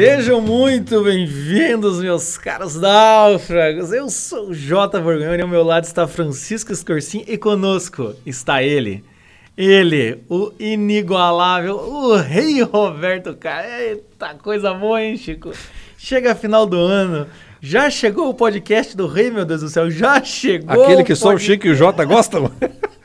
Sejam muito bem-vindos, meus caros náufragos. Eu sou o Jota Borgonha e ao meu lado está Francisco Escorcim e conosco está ele, ele, o inigualável, o rei Roberto Carlos. Eita, coisa boa, hein, Chico? Chega a final do ano, já chegou o podcast do rei, meu Deus do céu, já chegou. Aquele que só o Chico e o Jota gostam?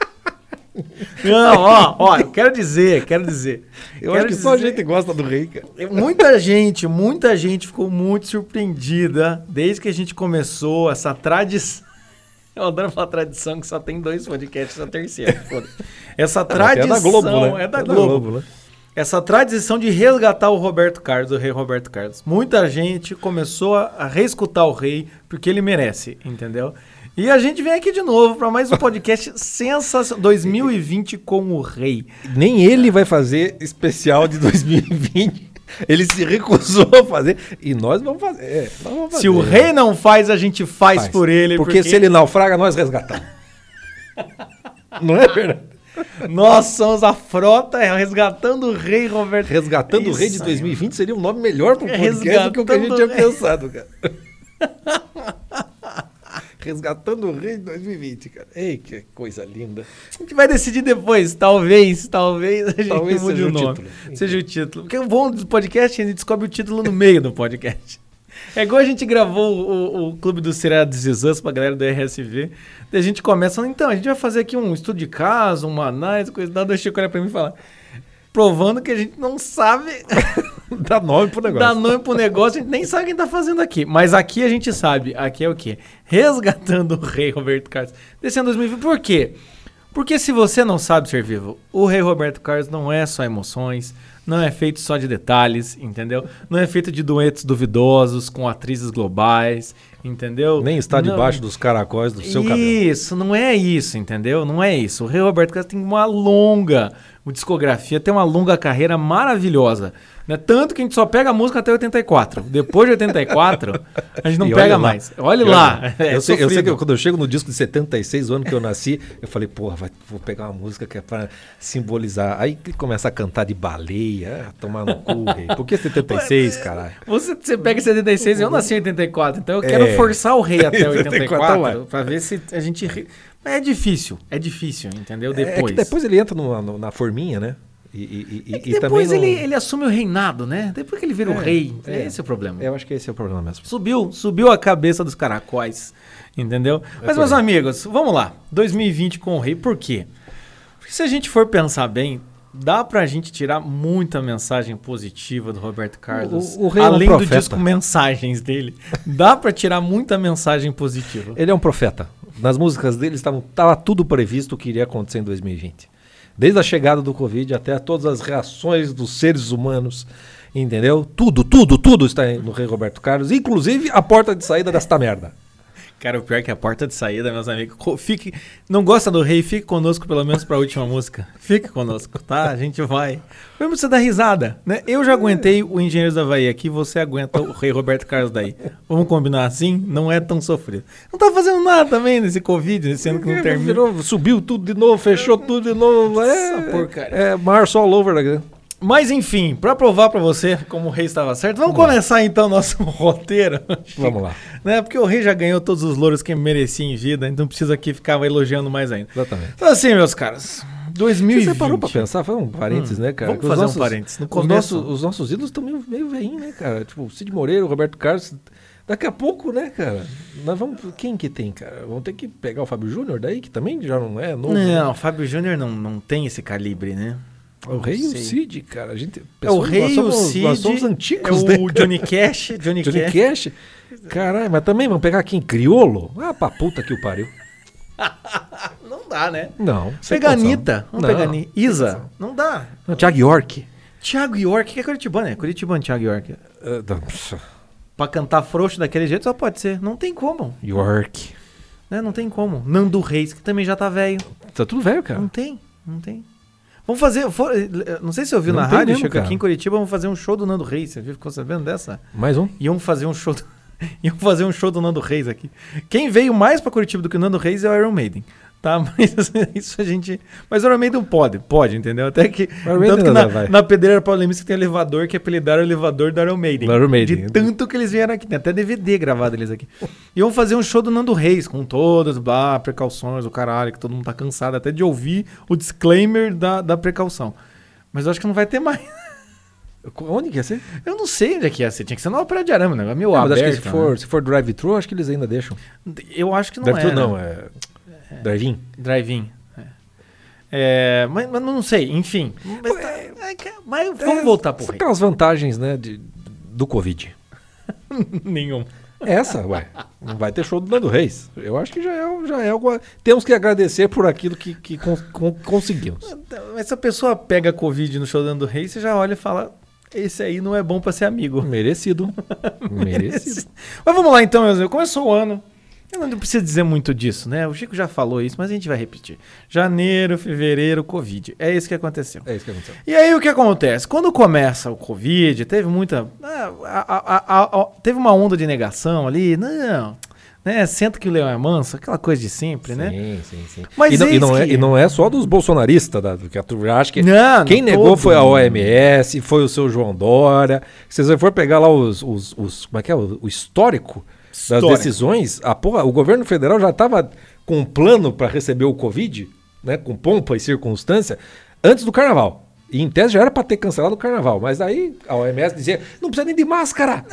Não, ó, ó, eu quero dizer, quero dizer. Eu quero acho que só a gente gosta do rei, cara. Muita gente, muita gente ficou muito surpreendida desde que a gente começou essa tradição. Eu adoro falar tradição, que só tem dois podcasts na terceira. Essa tradição. É da Globo, né? É da, é Globo. da Globo né? Essa tradição de resgatar o Roberto Carlos, o rei Roberto Carlos. Muita gente começou a reescutar o rei porque ele merece, entendeu? E a gente vem aqui de novo para mais um podcast sensacional 2020 com o rei. Nem ele vai fazer especial de 2020. Ele se recusou a fazer e nós vamos fazer. É, nós vamos fazer. Se o rei não faz, a gente faz, faz. por ele. Porque, porque, se ele naufraga, nós resgatamos. não é verdade? Nós somos a frota resgatando o rei Roberto. Resgatando Isso o rei de 2020 seria um nome melhor para o podcast do que o que a gente tinha pensado, cara. Resgatando o Rei de 2020, cara. Ei, que coisa linda. A gente vai decidir depois. Talvez, talvez a gente talvez mude seja o nome. Título. Seja o título. Porque o bom do podcast é a gente descobre o título no meio do podcast. É igual a gente gravou o, o Clube do Seriados Us pra galera do RSV. Daí a gente começa, então, a gente vai fazer aqui um estudo de caso, uma análise, coisa da. O Chico olha pra mim e fala provando que a gente não sabe dar nome pro negócio. Dar nome pro negócio, a gente nem sabe quem tá fazendo aqui. Mas aqui a gente sabe. Aqui é o quê? Resgatando o rei Roberto Carlos. Descendo 2020. Por quê? Porque se você não sabe ser vivo, o rei Roberto Carlos não é só emoções, não é feito só de detalhes, entendeu? Não é feito de duetos duvidosos com atrizes globais, entendeu? Nem está não, debaixo dos caracóis do seu cabelo. Isso, não é isso, entendeu? Não é isso. O rei Roberto Carlos tem uma longa discografia, tem uma longa carreira maravilhosa. Né? Tanto que a gente só pega a música até 84. Depois de 84, a gente não e pega mais. Olha lá. É eu, sei, eu, sei, que quando eu chego no disco de 76, o ano que eu nasci, eu falei, porra, vai, vou pegar uma música que é para simbolizar. Aí começa a cantar de baleia, tomar no cu. rei. Por que 76, caralho? Você, você pega 76, eu nasci em 84, então eu quero é. forçar o rei até 84 para ver se a gente. É difícil, é difícil, entendeu? Depois. É, é que depois ele entra no, no, na forminha, né? E, e, é e depois ele, ele assume o reinado, né? Depois que ele vira é, o rei. É, esse é o problema. Eu acho que esse é o problema mesmo. Subiu, subiu a cabeça dos caracóis, entendeu? É Mas, meus amigos, vamos lá. 2020 com o rei, por quê? Porque se a gente for pensar bem, dá pra gente tirar muita mensagem positiva do Roberto Carlos. O, o rei além é um do disco Mensagens dele. Dá pra tirar muita mensagem positiva. Ele é um profeta. Nas músicas dele estava tudo previsto o que iria acontecer em 2020. Desde a chegada do Covid até todas as reações dos seres humanos, entendeu? Tudo, tudo, tudo está no Rei Roberto Carlos, inclusive a porta de saída desta merda. Cara, o pior é que a porta de saída, meus amigos. Fique, não gosta do rei? Fique conosco pelo menos para a última música. Fique conosco, tá? A gente vai. Vamos você dar risada, né? Eu já aguentei o Engenheiros da Havaí aqui, você aguenta o rei Roberto Carlos daí. Vamos combinar assim? Não é tão sofrido. Não tá fazendo nada também nesse Covid, nesse ano que não terminou. Subiu tudo de novo, fechou tudo de novo. É, Essa porcaria. É março all over again. Mas enfim, para provar para você como o rei estava certo, vamos, vamos começar lá. então nosso roteiro. Vamos lá. Né? Porque o rei já ganhou todos os louros que merecia em vida, então não precisa aqui ficar elogiando mais ainda. Exatamente. Então assim, meus caras, 2020. Você parou pra pensar? Foi um parênteses, hum, né, cara? Vamos fazer nossos, um parênteses. No começo... os, nossos, os nossos ídolos estão meio, meio veinhos, né, cara? Tipo, Cid Moreira, Roberto Carlos. Daqui a pouco, né, cara? Nós vamos. Quem que tem, cara? Vamos ter que pegar o Fábio Júnior daí, que também já não é novo. Não, o Fábio Júnior não, não tem esse calibre, né? O Rei e o Cid, cara. A gente, é o Rei e o Cid. Nós somos antigos, é né? o Johnny Cash. Johnny, Johnny Cash. Cash. Caralho, mas também vamos pegar aqui em criolo? Ah, pra puta que o pariu. não dá, né? Não. Pega Anitta. Vamos não, pegar a Isa. Não dá. Não, Thiago York. Thiago York, que é Curitibano, é Curitibano, Thiago York. Uh, pra cantar frouxo daquele jeito só pode ser. Não tem como. York. Né? Não tem como. Nando Reis, que também já tá velho. Tá tudo velho, cara. Não tem, não tem. Vamos fazer. For, não sei se você ouviu não na rádio, mesmo, aqui em Curitiba, vamos fazer um show do Nando Reis. Você ficou sabendo dessa? Mais um? Iam fazer um show. Do, iam fazer um show do Nando Reis aqui. Quem veio mais para Curitiba do que o Nando Reis é o Iron Maiden. Tá, mas isso a gente. Mas o Iron Maiden pode, pode, entendeu? Até que. Tanto que não na, vai. na pedreira Paulemista tem elevador que apelidaram o elevador do Iron Maiden. Do Iron Maiden. De tanto que eles vieram aqui. Tem até DVD gravado deles aqui. E vão fazer um show do Nando Reis, com todas, blá, precauções, o caralho, que todo mundo tá cansado até de ouvir o disclaimer da, da precaução. Mas eu acho que não vai ter mais. Onde que ia ser? Eu não sei onde é que ia ser. Tinha que ser na Ópera de Arame, né? Ah, mas aberto. acho que se for, se for drive-thru, acho que eles ainda deixam. né? Eu acho que não Drive-thru é. não, né? é. Drive-in. Drive-in. É. É, mas, mas não sei, enfim. Mas, tá- é que- mas vamos voltar pro São rei. aquelas vantagens, né, de, do Covid. Nenhum. Essa, ué. Não vai ter show do Nando Reis. Eu acho que já é, já é algo. Temos que agradecer por aquilo que, que con- con- conseguimos. Mas se a pessoa pega Covid no show do Rei, você já olha e fala: esse aí não é bom pra ser amigo. Merecido. Merecido. Mas vamos lá então, meus amigos. Começou o ano. Eu não preciso dizer muito disso, né? O Chico já falou isso, mas a gente vai repetir. Janeiro, fevereiro, Covid. É isso que aconteceu. É isso que aconteceu. E aí o que acontece? Quando começa o Covid, teve muita. ah, a- a- a- teve uma onda de negação ali. Não. Né? Senta que o leão é manso, aquela coisa de sempre, né? Sim, sim, sim. Mas e, não, e não é, que- e não é só dos bolsonaristas, da, que a turma acha que. Não, Quem negou todo foi a. OMS, foi o seu João Dória. Se você for pegar lá os. os, os- como é que é? O, o histórico, das Histórico. decisões, a porra, o governo federal já estava com um plano para receber o Covid, né? Com pompa e circunstância, antes do carnaval. E em tese já era para ter cancelado o carnaval. Mas aí a OMS dizia: não precisa nem de máscara.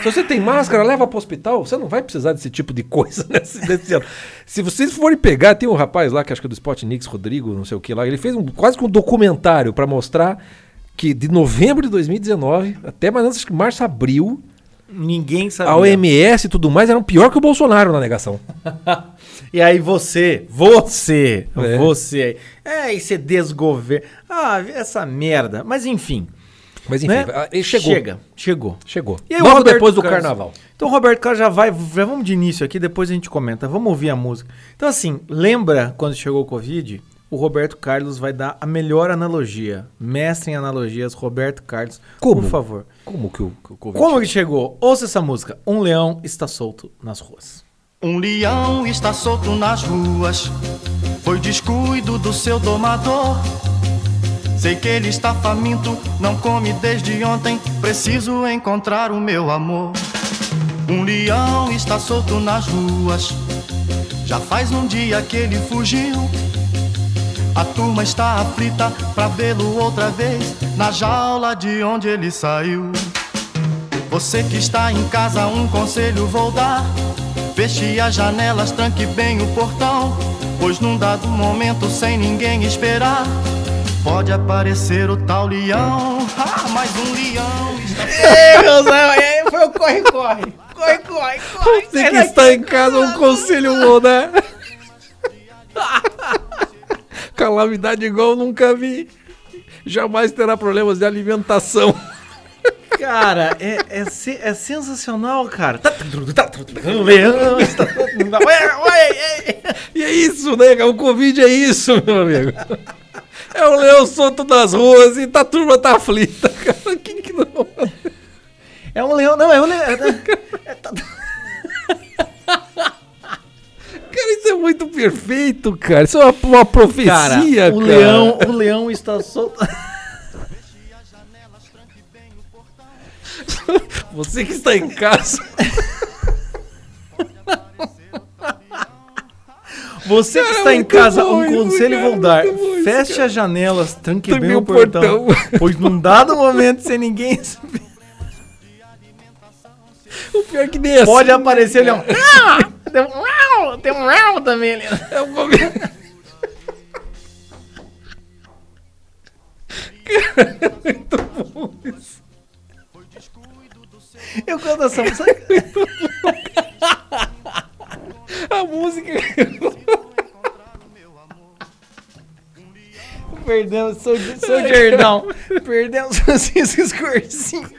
Se você tem máscara, leva para o hospital. Você não vai precisar desse tipo de coisa nesse, nesse ano. Se vocês forem pegar, tem um rapaz lá, que acho que é do Spotnix, Rodrigo, não sei o que lá. Ele fez um, quase que um documentário para mostrar que de novembro de 2019 até mais ou menos, acho que março, abril, Ninguém sabia. a OMS e tudo mais eram pior que o Bolsonaro na negação. E aí você, você, É. você. É, esse desgoverno. Ah, essa merda. Mas enfim. Mas enfim, né? ah, ele chegou. Chega, chegou. Chegou. E aí Logo Roberto depois do Carlos? carnaval. Então o Roberto Carlos já vai, já vamos de início aqui, depois a gente comenta. Vamos ouvir a música. Então assim, lembra quando chegou o Covid? O Roberto Carlos vai dar a melhor analogia. Mestre em analogias, Roberto Carlos. Como? Por favor. Como que o, que o Covid Como que chegou? Ouça essa música. Um leão está solto nas ruas. Um leão está solto nas ruas, foi descuido do seu domador. Sei que ele está faminto, não come desde ontem. Preciso encontrar o meu amor. Um leão está solto nas ruas, já faz um dia que ele fugiu. A turma está aflita pra vê-lo outra vez na jaula de onde ele saiu. Você que está em casa, um conselho vou dar. Feche as janelas, tranque bem o portão. Pois num dado momento, sem ninguém esperar, pode aparecer o tal leão. Ah, mais um leão está Ei, meu Deus, foi o corre, corre. Corre, corre, corre. Você que está em casa, um conselho vou dar. Calamidade igual eu nunca vi. Jamais terá problemas de alimentação. Cara, é, é, é sensacional, cara. Tá- é. E é isso, né? O Covid é isso, meu amigo. É o leão solto das ruas e tá, a turma tá aflita, cara. Quem que não... É um leão, não, é um leão. Cara, isso é muito perfeito, cara. Isso é uma, uma profecia, Cara, cara. o leão, o leão está solto. Você que está em casa. Você que Cara, está em casa, bom um conselho cara, vou dar. bom Feche cara. as janelas, tranque bem o portão. portão. Pois num dado momento, sem ninguém O pior que nem é pode assim, aparecer o né, leão. Ah, Tem um leão, tem um leão também ali. É um momento... Eu canto essa música. A música... Perdemos, sou, sou Jordão. Perdemos Francisco Escorcinho.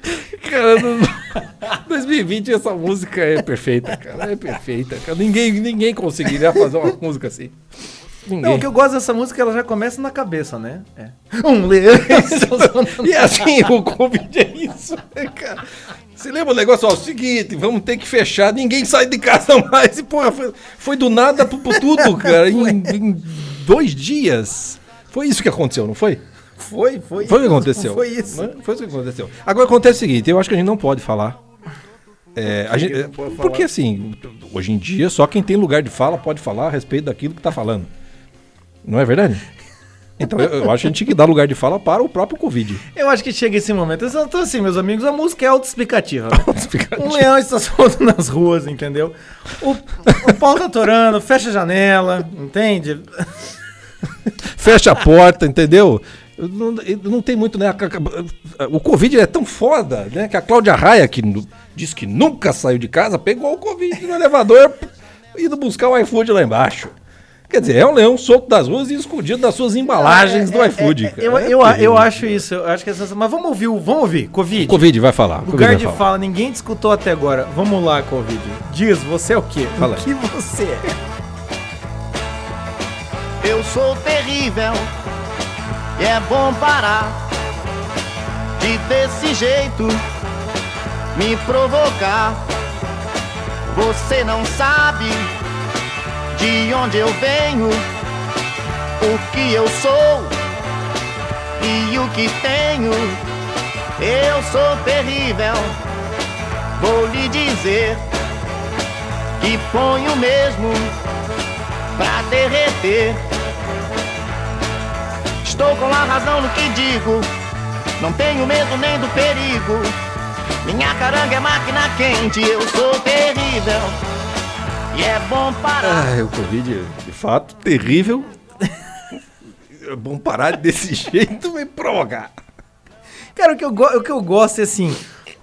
Cara, no... 2020 essa música é perfeita, cara. É perfeita, cara. Ninguém, ninguém conseguiria fazer uma música assim. Ninguém. Não, o que eu gosto dessa música, ela já começa na cabeça, né? É. Um leão. E assim, o Covid é isso, né, cara? Você lembra o negócio? Ó, o seguinte, vamos ter que fechar, ninguém sai de casa mais. E, porra, foi, foi do nada pro, pro tudo, cara. Em, em dois dias. Foi isso que aconteceu, não foi? Foi, foi. Foi o que aconteceu. Foi isso. Né? Foi isso que aconteceu. Agora acontece o seguinte, eu acho que a gente não pode falar. É, a gente- falar? porque assim, hoje em dia, só quem tem lugar de fala pode falar a respeito daquilo que tá falando. Não é verdade? Então eu, eu acho que a gente tinha que dar lugar de fala para o próprio Covid. Eu acho que chega esse momento. Então, assim, meus amigos, a música é autoexplicativa. né? Um leão está solto nas ruas, entendeu? O, o pau tá atorando, fecha a janela, entende? Fecha a porta, entendeu? Não, não tem muito, né? O Covid é tão foda, né? Que a Cláudia Raia, que disse que nunca saiu de casa, pegou o Covid no elevador indo buscar o iFood lá embaixo. Quer dizer, é um leão solto das ruas e escondido das suas embalagens do iFood. Eu, É eu, terrível. eu acho isso, eu acho que é sensacional. Mas vamos ouvir, o- vamos ouvir, Covid. O Covid vai falar. o Covid Lugar vai de falar. fala, ninguém te escutou até agora. Vamos lá, Covid. Diz, você é o quê? Fala o que você é? Eu sou terrível e é bom parar de desse jeito me provocar. Você não sabe de onde eu venho, o que eu sou e o que tenho. Eu sou terrível, vou lhe dizer que ponho mesmo pra derreter. Estou com a razão no que digo, não tenho medo nem do perigo. Minha caranga é máquina quente, eu sou terrível. E é bom parar. Ah, o Covid, de fato, terrível. É bom parar desse jeito e provocar. Cara, o que eu, o que eu gosto é assim.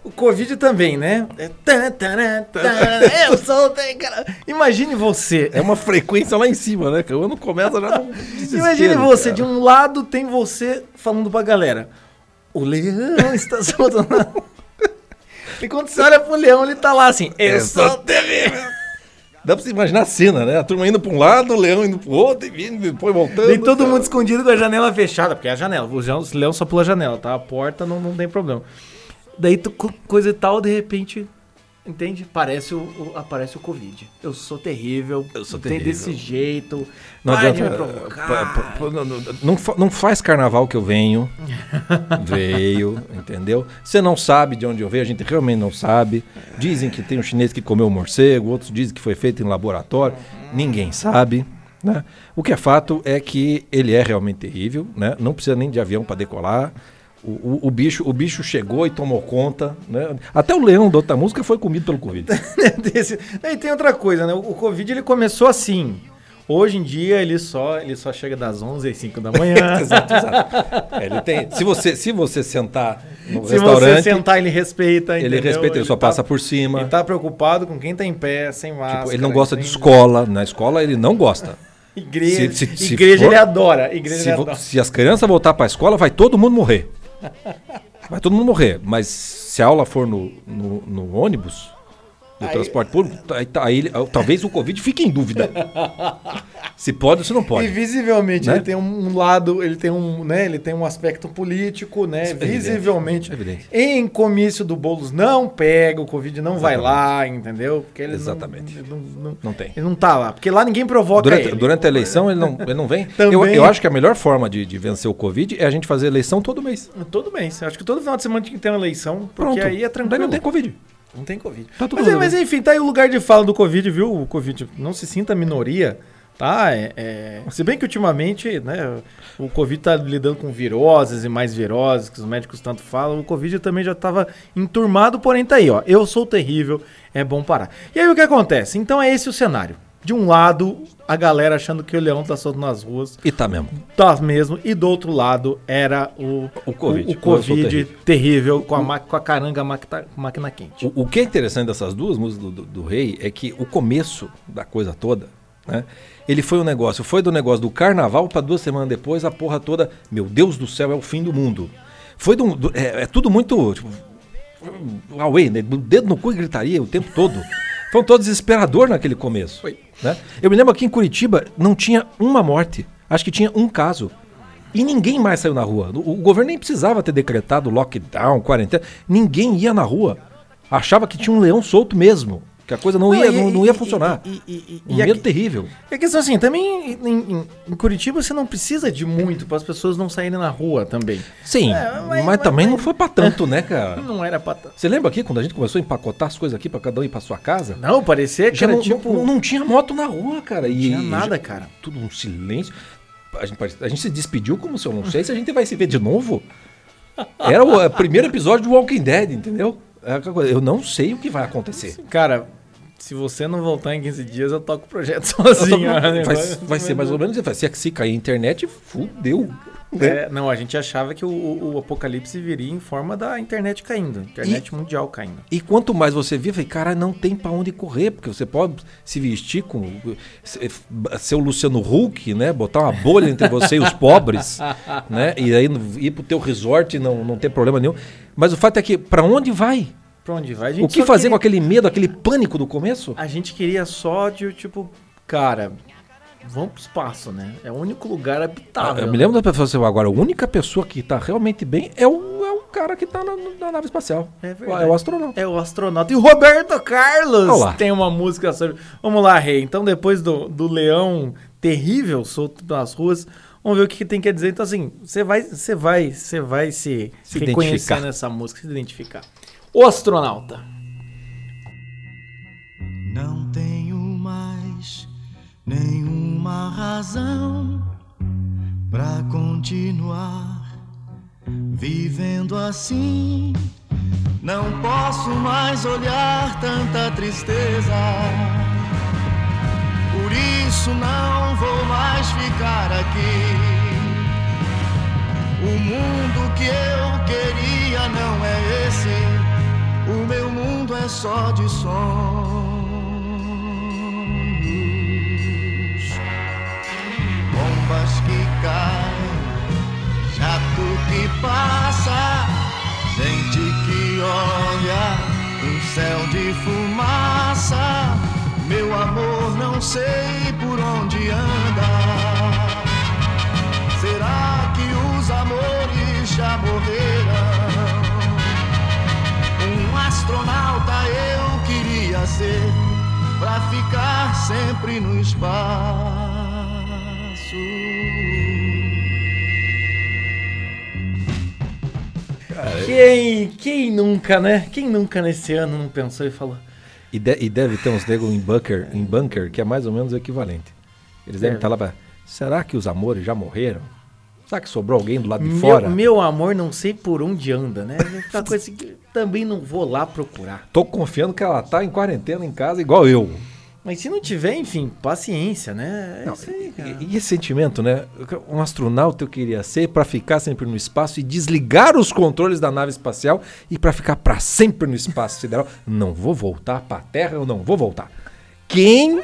O Covid também, né? É Eu sou. cara. Imagine você. É uma frequência lá em cima, né? Que o ano começa já Imagine você, cara. de um lado tem você falando pra galera. O leão está solto na... E quando você olha pro leão, ele tá lá assim. Eu Eu sou sou terrível. Dá pra você imaginar a cena, né? A turma indo pra um lado, o leão indo pro outro, e vindo, depois voltando. E todo cara. mundo escondido com a janela fechada, porque é a janela. O leão- o leão só pula a janela, tá? A porta não, não tem problema. Daí tu, co- coisa e tal, de repente, entende? Parece o, o- aparece o Covid. Eu sou terrível. Eu sou tem terrível. desse jeito. Não adianta. me provocar. pa- pa- pa- não, não- não fa- não faz carnaval que eu venho. Veio, entendeu? Você não sabe de onde eu veio, a gente realmente não sabe. Dizem que tem um chinês que comeu um morcego, outros dizem que foi feito em laboratório. Ninguém sabe. Né? O que é fato é que ele é realmente terrível, né? não precisa nem de avião para decolar. O, o- o bicho, o bicho chegou e tomou conta. Né? Até o leão da outra música foi comido pelo Covid. Desse- E tem outra coisa, né? O Covid ele começou assim. Hoje em dia ele só, ele só chega das 11 às 5 da manhã. exato, exato. É, ele tem, se, você, se você sentar no Se restaurante, você sentar, ele respeita. ele entendeu? respeita, ele só tá- passa por cima. Ele tá preocupado com quem tá em pé, sem máscara. Tipo, ele não gosta de escola. Na escola ele não gosta. Igreja, Se- se- se igreja for- ele adora. Igreja Se, ele adora. se as crianças voltar para a escola, vai todo mundo morrer. Vai todo mundo morrer. Mas se a aula for no, no, no ônibus, no Aí- transporte público, aí, tá- aí talvez o Covid fique em dúvida. se pode ou se não E pode. visivelmente Né? ele tem um lado, ele tem um, né, ele tem um aspecto político, né? evidente, visivelmente. é evidente. Em comício do Boulos não pega, o Covid não vai lá, entendeu? Porque ele não- Exatamente. ele não, não- Não tem. ele não tá lá, porque lá ninguém provoca Durante, ele. durante a eleição ele não, ele não vem. Também. Eu, eu acho que a melhor forma de, de vencer o Covid é a gente fazer eleição todo mês. Todo mês. Acho que todo final de semana tinha que ter uma eleição, porque Pronto. aí é tranquilo. Daí não tem Covid. Não tem Covid. Tá mas, é, mas enfim, tá aí o lugar de fala do Covid, viu? O Covid não se sinta minoria, tá? É, é- Se bem que ultimamente, né, o Covid tá lidando com viroses e mais viroses, que os médicos tanto falam, o Covid também já tava enturmado, porém tá aí, ó. Eu sou terrível, é bom parar. E aí o que acontece? Então é esse o cenário. De um lado, a galera achando que o leão tá solto nas ruas, E tá mesmo. tá mesmo, e do outro lado era o, O Covid. o, sou Covid terrível. terrível, com, a ma- com a caranga máquina, máquina quente. O, o que é interessante dessas duas músicas do, do- do Rei é que o começo da coisa toda, né? Ele foi um negócio, foi do negócio do carnaval para duas semanas depois, a porra toda, meu Deus do céu, é o fim do mundo. Foi do, do- é, é tudo muito, tipo, Huawei, né? Dedo no cu e gritaria o tempo todo. Foi um todo desesperador naquele começo. Foi. né? Eu me lembro aqui em Curitiba não tinha uma morte. Acho que tinha um caso. E ninguém mais saiu na rua. O, o governo nem precisava ter decretado lockdown, quarentena. Ninguém ia na rua. Achava que tinha um leão solto mesmo. Que a coisa não, ia, e- não, não ia funcionar. E, e, e, um e a- medo terrível. E a questão assim, também em, em- Curitiba você não precisa de muito para as pessoas não saírem na rua também. Sim, É, mas, mas- mas- também não mas- foi pra tanto, né, cara? Não era pra... t- Você lembra aqui quando a gente começou a empacotar as coisas aqui pra cada um ir pra sua casa? Não, parecia que era não, tipo... não, não tinha moto na rua, cara. não tinha nada, já- cara. tudo um silêncio. A gente, a gente se despediu como se eu não sei se a gente vai se ver de novo. Era o é, primeiro episódio do Walking Dead, entendeu? É Eu não sei o que vai acontecer. Cara, se você não voltar em 15 dias, eu toco o projeto sozinho. né? vai, vai ser mais ou menos. Se, se cair a internet, fudeu. né? É, não, a gente achava que o, o- apocalipse viria em forma da internet caindo. Internet mundial caindo. E quanto mais você vê, falei, cara, não tem pra onde correr, porque você pode se vestir com se- ser o Luciano Huck, né? Botar uma bolha entre você e os pobres, né? E aí ir pro teu resort e não, não ter problema nenhum. Mas o fato é que, pra onde vai? Pra onde vai? O que fazer com queria- aquele medo, aquele pânico do começo? A gente queria só de, tipo, cara, vamos pro espaço, né? É o único lugar habitável. Ah, eu me lembro da pessoa assim, agora, a única pessoa que tá realmente bem é o, é o cara que tá na, na nave espacial. É verdade. É o astronauta. É o astronauta. E o Roberto Carlos Olá. tem uma música sobre. Vamos lá, Rei. Então, depois do, do leão terrível solto nas ruas, vamos ver o que, que tem que dizer. Então, assim, você vai, você vai, você vai se, Se reconhecer nessa música, se identificar. O astronauta. Não tenho mais nenhuma razão pra continuar vivendo assim. Não posso mais olhar tanta tristeza. Por isso não vou mais ficar aqui. O mundo que eu queria não é esse. O meu mundo é só de sonhos. Bombas que caem, jato que passa, gente que olha, um céu de fumaça. Meu amor, não sei por onde anda. Será que os amores já morreram? Astronauta eu queria ser pra ficar sempre no espaço. Quem, quem nunca, né? Quem nunca nesse ano não pensou e falou. E, de- e deve ter uns negros em bunker, em bunker, que é mais ou menos o equivalente. Eles devem Deve. estar lá pra. Será que os amores já morreram? Será que sobrou alguém do lado de Meu, fora? meu amor, não sei por onde anda, né? Aquela coisa assim que também não vou lá procurar. Tô confiando que ela tá em quarentena em casa igual eu. Mas se não tiver, enfim, paciência, né? É Não, aí, e, e esse sentimento, né? Um astronauta eu queria ser pra ficar sempre no espaço e desligar os controles da nave espacial e pra ficar pra sempre no espaço sideral. Não vou voltar pra Terra, eu não vou voltar. Quem,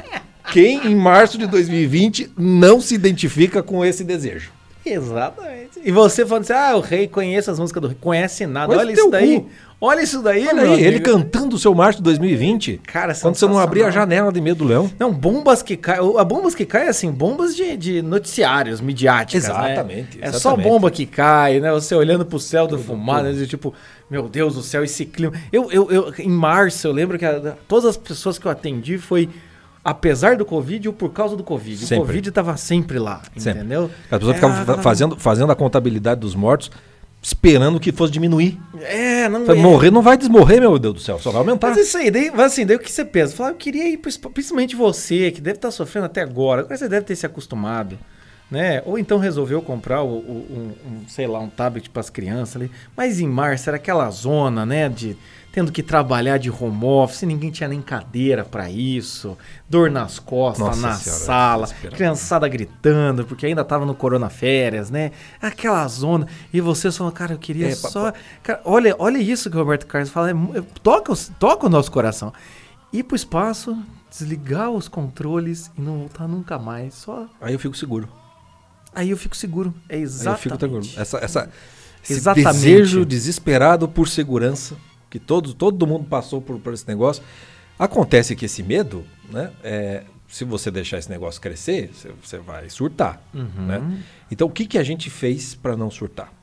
quem em março de 2020 não se identifica com esse desejo? Exatamente. E você falando assim, ah, o rei conhece as músicas do rei. Conhece nada. Olha isso daí. cu. Olha isso daí, Olha ele cantando o seu março de 2020. Cara, quando você não abrir a janela de medo do leão. Não, bombas que caem. A bombas que caem, assim, bombas de, de noticiários midiáticas. Exatamente, Né? É só bomba que cai, né? Você olhando pro céu do fumado, né? tipo, meu Deus do céu, esse clima. Eu, eu, eu, em março, eu lembro que a- todas as pessoas que eu atendi foi. Apesar do Covid ou por causa do Covid. Sempre. O Covid tava sempre lá, Sempre. entendeu? As pessoas É, ficavam fa- fazendo, fazendo a contabilidade dos mortos, esperando que fosse diminuir. É, não Falei, é. Morrer não vai desmorrer, meu Deus do céu, só vai aumentar. Mas isso aí, daí, assim, daí o que você pensa? Fala, eu queria ir, principalmente você, que deve estar sofrendo até agora, agora você deve ter se acostumado, né? Ou então resolveu comprar o, o- um, um, sei lá, um tablet para as crianças ali. Mas em março era aquela zona, né, de tendo que trabalhar de home office, ninguém tinha nem cadeira para isso, dor nas costas, Nossa na Senhora, sala, criançada gritando, porque ainda tava no corona férias, né? Aquela zona. E você só, cara, eu queria É, só. Cara, olha, olha isso que o Roberto Carlos fala. é é- toca, toca o nosso coração. Ir pro espaço, desligar os controles e não voltar nunca mais. Só. Aí eu fico seguro. Aí eu fico seguro. É Aí eu exatamente. fico tranquilo. Essa, essa, esse Exatamente. desejo desesperado por segurança, que todo, todo mundo passou por, por esse negócio. Acontece que esse medo, né? é, se você deixar esse negócio crescer, você, você vai surtar. Uhum. Né? Então, o que, que a gente fez para não surtar?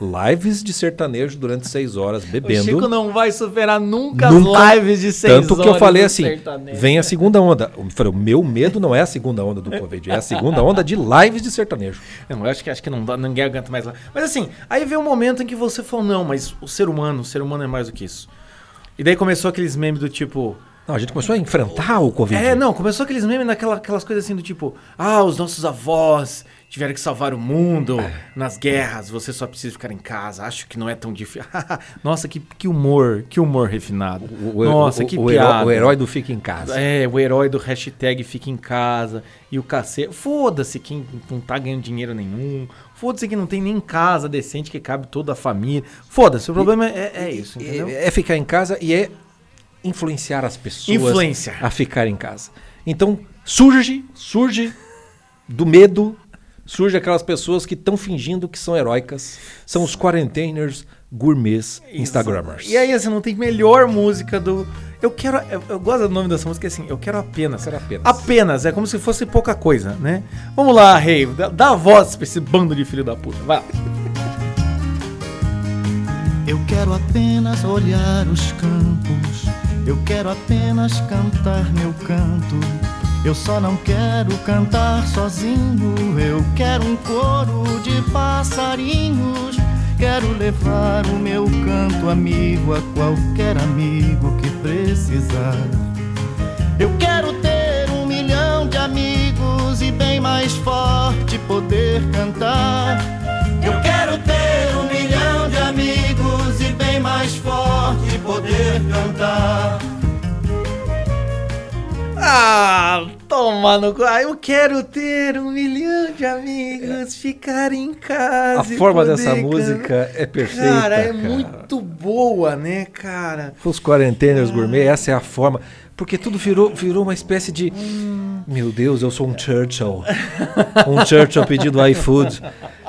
Lives de sertanejo durante seis horas, O bebendo. Chico não vai superar nunca, Nunca. as lives de seis Tanto que eu horas falei assim: sertanejo. vem a segunda onda. Eu falei, o meu medo não é a segunda onda do Covid, é a segunda onda de lives de sertanejo. Não, eu acho que, acho que não ninguém aguenta mais lá. Mas assim, aí veio um momento em que você falou, não, mas o ser humano, o ser humano é mais do que isso. E daí começou aqueles memes do tipo. Não, a gente começou a enfrentar o Covid. É, não, começou aqueles memes naquela, aquelas coisas assim do tipo, ah, os nossos avós tiveram que salvar o mundo É. nas guerras, você só precisa ficar em casa, acho que não é tão difícil. Nossa, que, que humor, que humor refinado. O, o- Nossa, o- que o piada. herói, o herói do fica em casa. É, o herói do hashtag fica em casa e o cacete. Foda-se quem não tá ganhando dinheiro nenhum. Foda-se que não tem nem casa decente que cabe toda a família. Foda-se, o problema é, é isso, entendeu? É, é ficar em casa e é influenciar as pessoas Influência. a ficar em casa. Então, surge, surge do medo, surge aquelas pessoas que estão fingindo que são heróicas. São os quarenteners gourmets instagramers. E aí, assim, não tem melhor música do. Eu quero. Eu, eu gosto do nome dessa música assim, eu quero apenas. Quero apenas. Apenas, é como se fosse pouca coisa, né? Vamos lá, Rei, dá, dá a voz pra esse bando de filho da puta. Vai lá. Eu quero apenas olhar os campos, eu quero apenas cantar meu canto. Eu só não quero cantar sozinho, eu quero um coro de passarinhos. Quero levar o meu canto amigo a qualquer amigo que precisar. Eu quero ter um milhão de amigos e bem mais forte poder cantar. Eu quero ter um milhão de amigos e bem mais forte poder cantar. Ah, toma no cu. Ah, eu quero ter um milhão de amigos, ficar em casa. A e forma poder dessa cantar. música é perfeita. Cara, é cara. muito boa, né, cara? Os quarenteners gourmet, essa é a forma. Porque tudo virou, virou uma espécie de. Meu Deus, eu sou um Churchill. Um Churchill pedindo iFood,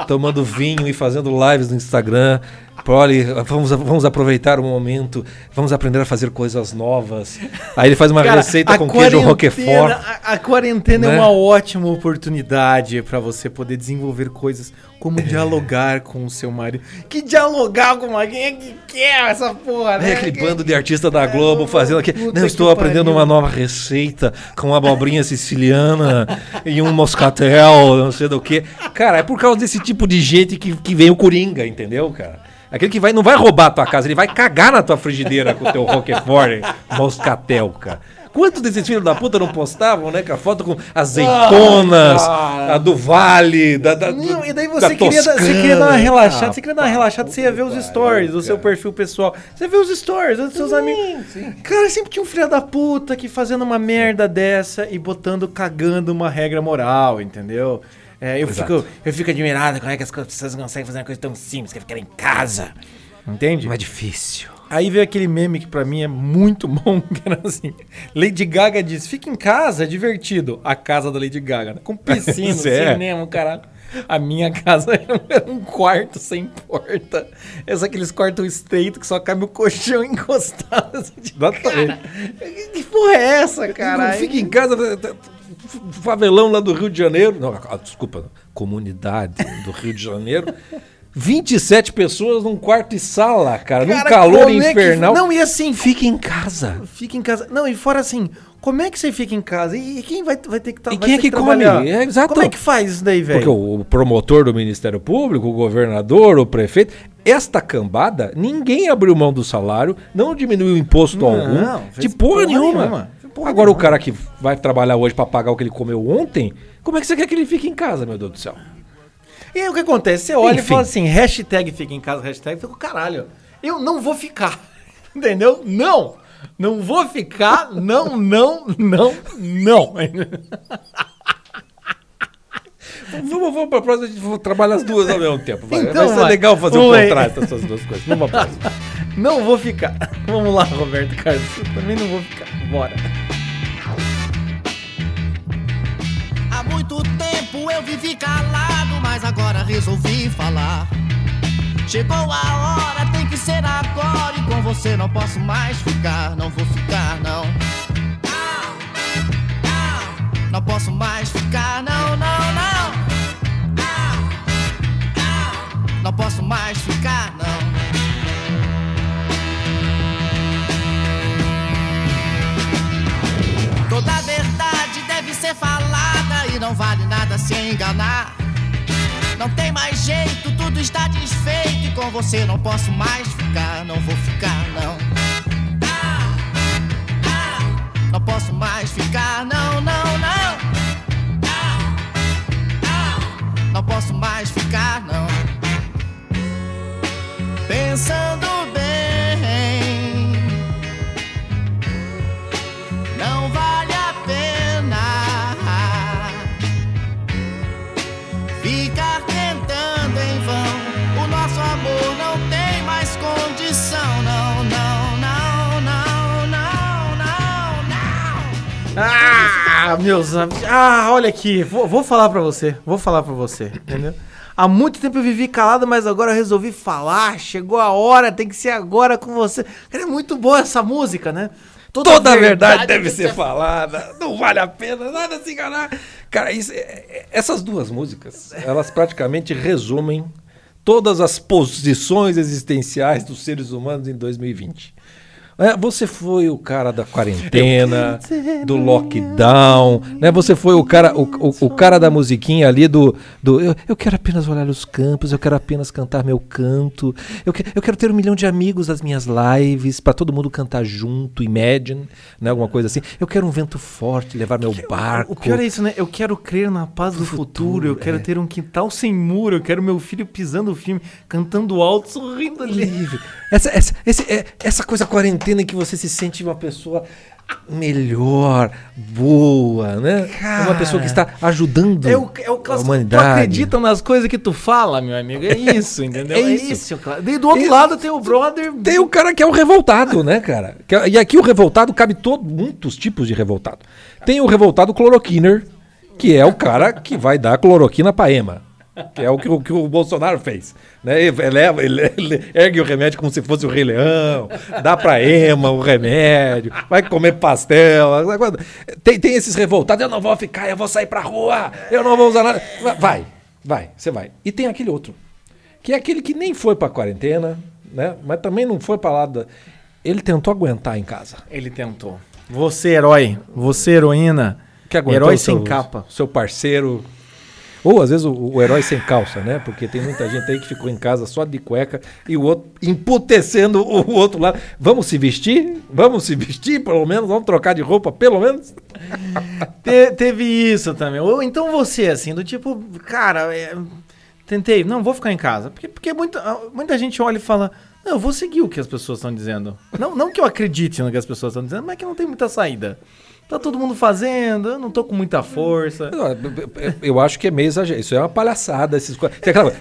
tomando vinho e fazendo lives no Instagram. Olha, vamos, vamos aproveitar o momento, vamos aprender a fazer coisas novas. Aí ele faz uma Cara, receita com queijo roquefort. A, a quarentena né? é uma ótima oportunidade pra você poder desenvolver coisas como dialogar com o seu marido. Que dialogar com alguém é que quer essa porra, né? É aquele Que- bando de artista da Globo É, fazendo aqui. Não, que estou aprendendo pariu." uma nova receita com abobrinha siciliana e um moscatel, não sei do que. Cara, é por causa desse tipo de gente que, que vem o Coringa, entendeu, cara? Aquele que vai, não vai roubar a tua casa, ele vai cagar na tua frigideira com o teu Roquefort moscatel, cara. Quantos desses filhos da puta não postavam, né? Com a foto com azeitonas, Ah, a do Vale, da, da Não, e daí da você queria, dar- você queria dar uma Toscana. relaxada, Ah, você queria dar uma relaxada, você ia ver os stories do seu perfil pessoal. Você vê os stories dos seus amigos. Cara, sempre tinha um filho da puta que fazendo uma merda dessa e botando, cagando uma regra moral, entendeu? É, eu, Exato. fico, eu fico admirado como é que as pessoas conseguem fazer uma coisa tão simples, que é ficar em casa. Entende? Não é difícil. Aí veio aquele meme que pra mim é muito bom, que era assim: Lady Gaga diz: fica em casa, é divertido. A casa da Lady Gaga, né? com piscina, é. cinema, caralho. A minha casa era um- era um quarto sem porta. Essa aqueles quartos estreitos que só cabe o colchão encostado. Assim, de cara. Que porra é essa, cara? Fica em casa, favelão lá do Rio de Janeiro. Não, ah, desculpa, comunidade do Rio de Janeiro. 27 pessoas num quarto e sala, cara, num Cara, calor como é que- infernal. Não, e assim, Fica em casa. fica em casa. Não, e fora assim, como é que você fica em casa? E, e quem vai, vai ter que tá, E quem é ter que come? É, exato. Como é que faz isso daí, velho? Porque o, o promotor do Ministério Público, o governador, o prefeito, esta cambada, ninguém abriu mão do salário, não diminuiu imposto Não, algum, fez de porra, porra nenhuma. nenhuma. Porra Agora o cara que vai trabalhar hoje pra pagar o que ele comeu ontem, como é que você quer que ele fique em casa, meu Deus do céu? E aí o que acontece? Você olha Enfim. e fala assim, hashtag fica em casa, hashtag fica caralho. Eu não vou ficar. Entendeu? Não! Não vou ficar, não, não, não, não. Vamos, vamos pra próxima, a gente vai trabalhar as duas ao mesmo tempo. Vai, Então vai ser vai. legal fazer Vamos aí. contraste dessas duas coisas. Vamos pra próxima. Não vou ficar. Vamos lá, Roberto Carlos. Eu também não vou ficar. Bora. Vivi calado, mas agora resolvi falar. Chegou a hora, tem que ser agora. E com você não posso mais ficar, não vou ficar, não. Não posso mais ficar, não, não, não. Não posso mais ficar, não. Toda verdade deve ser falada não vale nada se enganar. Não tem mais jeito, tudo está desfeito e com você não posso mais ficar, não vou ficar, não. Não posso mais ficar, não, não, não. Não posso mais ficar, não. Pensando Ah, meus amigos. Ah, olha aqui. Vou, vou falar pra você. Vou falar pra você. Entendeu? Há muito tempo eu vivi calado, mas agora eu resolvi falar. Chegou a hora, tem que ser agora com você. Cara, é muito boa essa música, né? Toda a verdade deve ser falada. Não vale a pena nada se enganar. Cara, isso- é- é- essas duas músicas, elas praticamente resumem todas as posições existenciais dos seres humanos em 2020. É, você foi o cara da quarentena, do lockdown, né? Você foi o cara, o, o- o cara da musiquinha ali do, do eu, eu quero apenas olhar os campos, eu quero apenas cantar meu canto, eu, que- eu quero ter um milhão de amigos nas minhas lives para todo mundo cantar junto, imagine, né? Alguma coisa assim. Eu quero um vento forte, levar meu barco. O pior é isso, né? Eu quero crer na paz do futuro, eu quero ter um quintal sem muro, eu quero meu filho pisando o filme, cantando alto, sorrindo livre. Essa, essa, esse- é- essa coisa quarentena em que você se sente uma pessoa melhor, boa, né? uma pessoa que está ajudando É o, é o a clássico. Tu humanidade. acredita nas coisas que tu fala, meu amigo. É isso, entendeu? É isso. cara. Daí do outro E- lado tem o brother. Tem o cara que é o revoltado, né, cara? É- E aqui o revoltado cabe todo, muitos tipos de revoltado. Tem o revoltado cloroquiner, que é o cara que vai dar cloroquina pra Ema. Que é o que, o que o Bolsonaro fez. Né? Ele, eleva- ele- ele ergue o remédio como se fosse o Rei Leão, dá pra Ema o remédio, vai comer pastel. Tem, tem esses revoltados, eu não vou ficar, eu vou sair pra rua, eu não vou usar nada. Vai, vai, você vai. E tem aquele outro, que é aquele que nem foi pra quarentena, né? Mas também não foi pra lá. da- Ele tentou aguentar em casa. Ele tentou. Você, herói. Você, heroína. Que herói sem capa. Seu parceiro. Ou às vezes o, o herói sem calça, né? Porque tem muita gente aí que ficou em casa só de cueca e o outro emputecendo o outro lado. Vamos se vestir? Vamos se vestir, pelo menos? Vamos trocar de roupa, pelo menos? Te- teve isso também. Ou então você, assim, do tipo, cara, é, tentei, não, vou ficar em casa. Porque, porque muita, muita gente olha e fala, não, eu vou seguir o que as pessoas estão dizendo. Não, não que eu acredite no que as pessoas estão dizendo, mas que não tem muita saída. Tá todo mundo fazendo, eu não tô com muita força. Eu, eu acho que é meio exagero. Isso é uma palhaçada. Esses,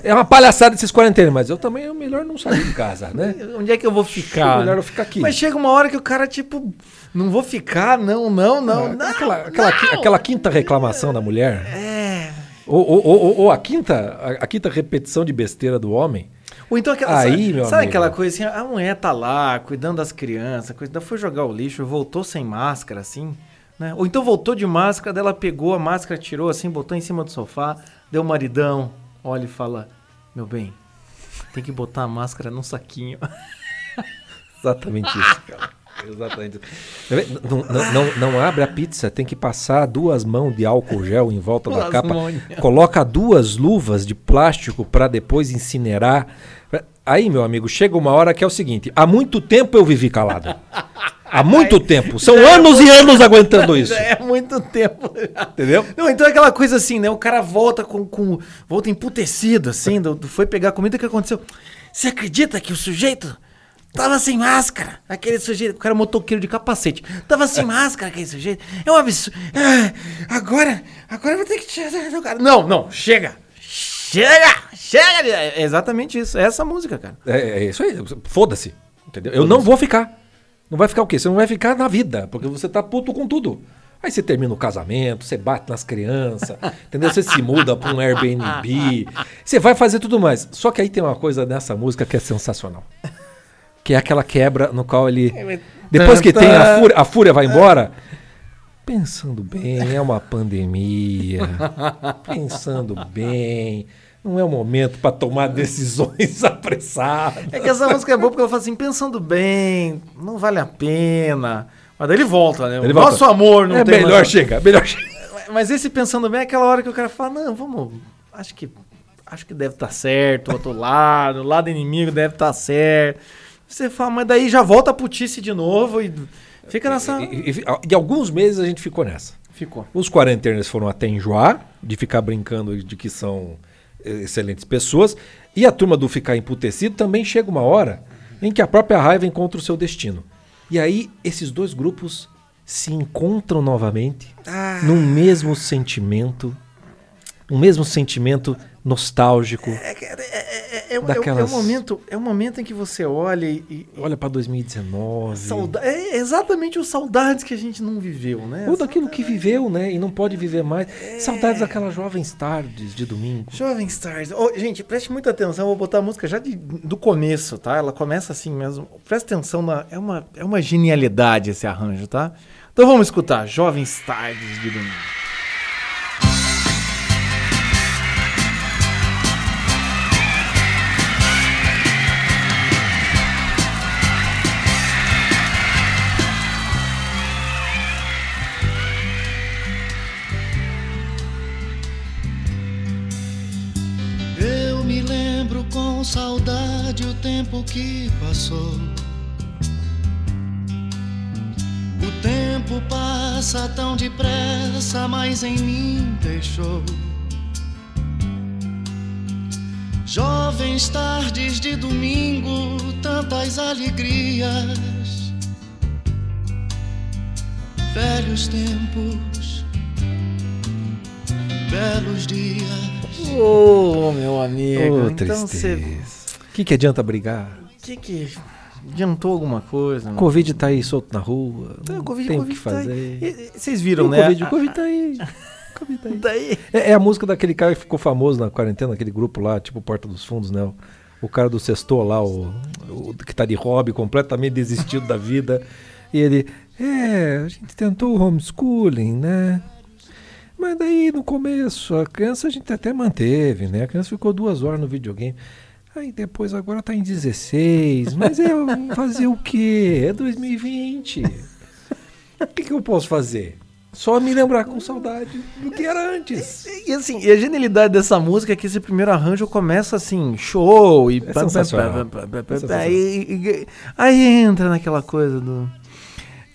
é uma palhaçada esses quarentenas, mas eu também é melhor não sair de casa, né? Onde é que eu vou ficar? melhor eu ficar aqui. Mas chega uma hora que o cara, tipo, não vou ficar, não, não, não, não. aquela, aquela, qui- aquela quinta reclamação da mulher. É. Ou, ou- ou- ou a, quinta, a, a quinta repetição de besteira do homem. Ou então aquela. Aí, sabe, meu sabe amigo. aquela coisa assim, a mulher tá lá, cuidando das crianças, cuidando, foi jogar o lixo, voltou sem máscara, assim, né? Ou então voltou de máscara, ela pegou a máscara, tirou assim, botou em cima do sofá, deu um maridão, olha e fala, meu bem, tem que botar a máscara num saquinho. Exatamente isso, cara. Exatamente. Não, não, não, não abre a pizza, tem que passar duas mãos de álcool gel em volta da capa. Coloca duas luvas de plástico para depois incinerar. Aí, meu amigo, chega uma hora que é o seguinte: há muito tempo eu vivi calado. Há muito tempo. São anos e anos aguentando isso. Já é muito tempo. Entendeu? Não, então é aquela coisa assim, né? O cara volta com. com volta emputecido, assim, do, do- foi pegar comida, o que aconteceu? Você acredita que o sujeito tava sem máscara? Aquele sujeito, o cara é motoqueiro de capacete. Tava sem máscara, aquele sujeito. É um absurdo. Ah, agora, agora eu vou ter que tirar o cara. Não, não, chega! Chega! Chega! É exatamente isso. É essa música, cara. É, é isso aí. Foda-se. Entendeu? Eu não vou ficar. Não vai ficar o quê? Você não vai ficar na vida, porque você tá puto com tudo. Aí você termina o casamento, você bate nas crianças, entendeu? Você se muda para um Airbnb, você vai fazer tudo mais. Só que aí tem uma coisa nessa música que é sensacional. Que é aquela quebra no qual ele. Depois que tem a fúria, a fúria vai embora. Pensando bem, é uma pandemia. Pensando bem, não é o momento para tomar decisões apressadas. É que essa música é boa porque ela fala assim, pensando bem, não vale a pena. Mas daí ele volta, né? Ele o volta. nosso amor não é tem melhor mais- chegar, melhor chegar. Mas esse pensando bem é aquela hora que o cara fala, não, vamos, acho que acho que deve estar certo, o outro lado, o lado inimigo deve estar certo. Você fala, mas daí já volta a putice de novo e fica nessa... E, e- e alguns meses a gente ficou nessa. Ficou. Os quarenteners foram até enjoar, de ficar brincando de que são excelentes pessoas. E a turma do ficar emputecido também chega uma hora em que a própria raiva encontra o seu destino. E aí esses dois grupos se encontram novamente num mesmo sentimento, um mesmo sentimento nostálgico. É, é, é, é, é, Daquelas- é, um momento, é um momento em que você olha e... e- Olha pra 2019. Sauda é exatamente os saudades que a gente não viveu, né? Ou daquilo que viveu, né? E não pode viver mais. Saudades daquelas jovens tardes de domingo. Jovem Stars. Ô, gente, preste muita atenção. Eu vou botar a música já de- do começo, tá? Ela começa assim mesmo. Presta atenção. Na, é, uma, é uma genialidade esse arranjo, tá? Então vamos escutar. Jovem Stars de domingo. Saudade o tempo que passou. O tempo passa tão depressa, mas em mim deixou. Jovens tardes de domingo, tantas alegrias. Velhos tempos, belos dias. Ô, meu amigo. Ô, então tristeza. você. O que, que adianta brigar? Que que. Adiantou alguma coisa? O Covid tá aí solto na rua. Não Não, Covid- tem o que tá aí. fazer. E- e- Vocês viram, o né? Covid, A- o Covid tá aí. O Covid tá aí. Daí. É, é a música daquele cara que ficou famoso na quarentena, aquele grupo lá, tipo Porta dos Fundos, né? O, o cara do Sextor lá, o, o que tá de hobby, completamente desistido da vida. E ele, é, a gente tentou o homeschooling, né? Mas daí no começo, a criança a gente até manteve, né? A criança ficou duas horas no videogame. Aí depois agora tá em 16. Mas é fazer o quê? É 2020. O que, que eu posso fazer? Só me lembrar com saudade do que era antes. E assim, e a genialidade dessa música é que esse primeiro arranjo começa assim, show e. É. É. Aí, aí entra naquela coisa do.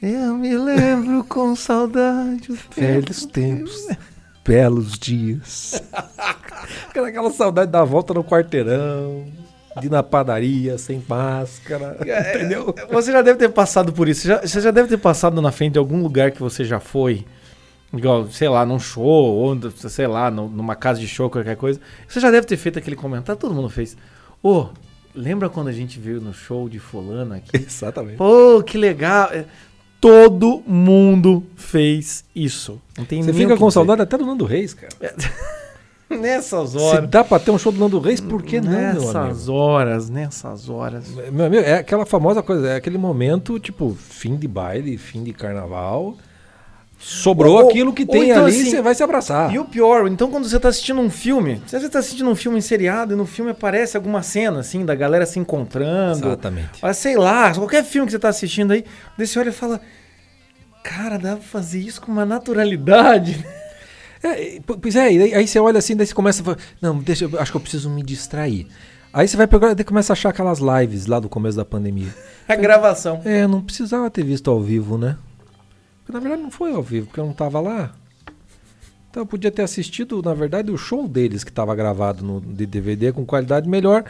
Eu me lembro com saudade. Velhos tempo tempos, belos dias. Aquela, saudade da volta no quarteirão, de ir na padaria, sem máscara, entendeu? Você já deve ter passado por isso. Você já, você já deve ter passado na frente de algum lugar que você já foi. Igual, sei lá, num show, ou sei lá, nu- numa casa de show, qualquer coisa. Você já deve ter feito aquele comentário, todo mundo fez. Ô, lembra quando a gente veio no show de fulano aqui? Exatamente. Pô, que legal. É, Todo mundo fez isso. Não tem Você fica com saudade até do Nando Reis, cara. Nessas Se horas. dá pra ter um show do Nando Reis, por que não, meu amigo? Nessas horas, nessas horas. Meu amigo, é aquela famosa coisa, é aquele momento, tipo, fim de baile, fim de carnaval. Sobrou Ou- aquilo que tem então, ali assim, e você vai se abraçar. E o pior, então quando você tá assistindo um filme, se você tá assistindo um filme seriado e no filme aparece alguma cena, assim, da galera se encontrando. Exatamente. Ah, Sei lá, qualquer filme que você tá assistindo aí, você olha e fala, cara, dá pra fazer isso com uma naturalidade. É, e, po- pois é, e aí, aí você olha assim, daí você começa a falar, não, deixa, eu acho que eu preciso me distrair. Aí você vai pegar, daí começa a achar aquelas lives lá do começo da pandemia. A gravação. É, não precisava ter visto ao vivo, né? Porque na verdade não foi ao vivo, porque eu não tava lá. Então eu podia ter assistido, na verdade, o show deles que estava gravado no de DVD com qualidade melhor.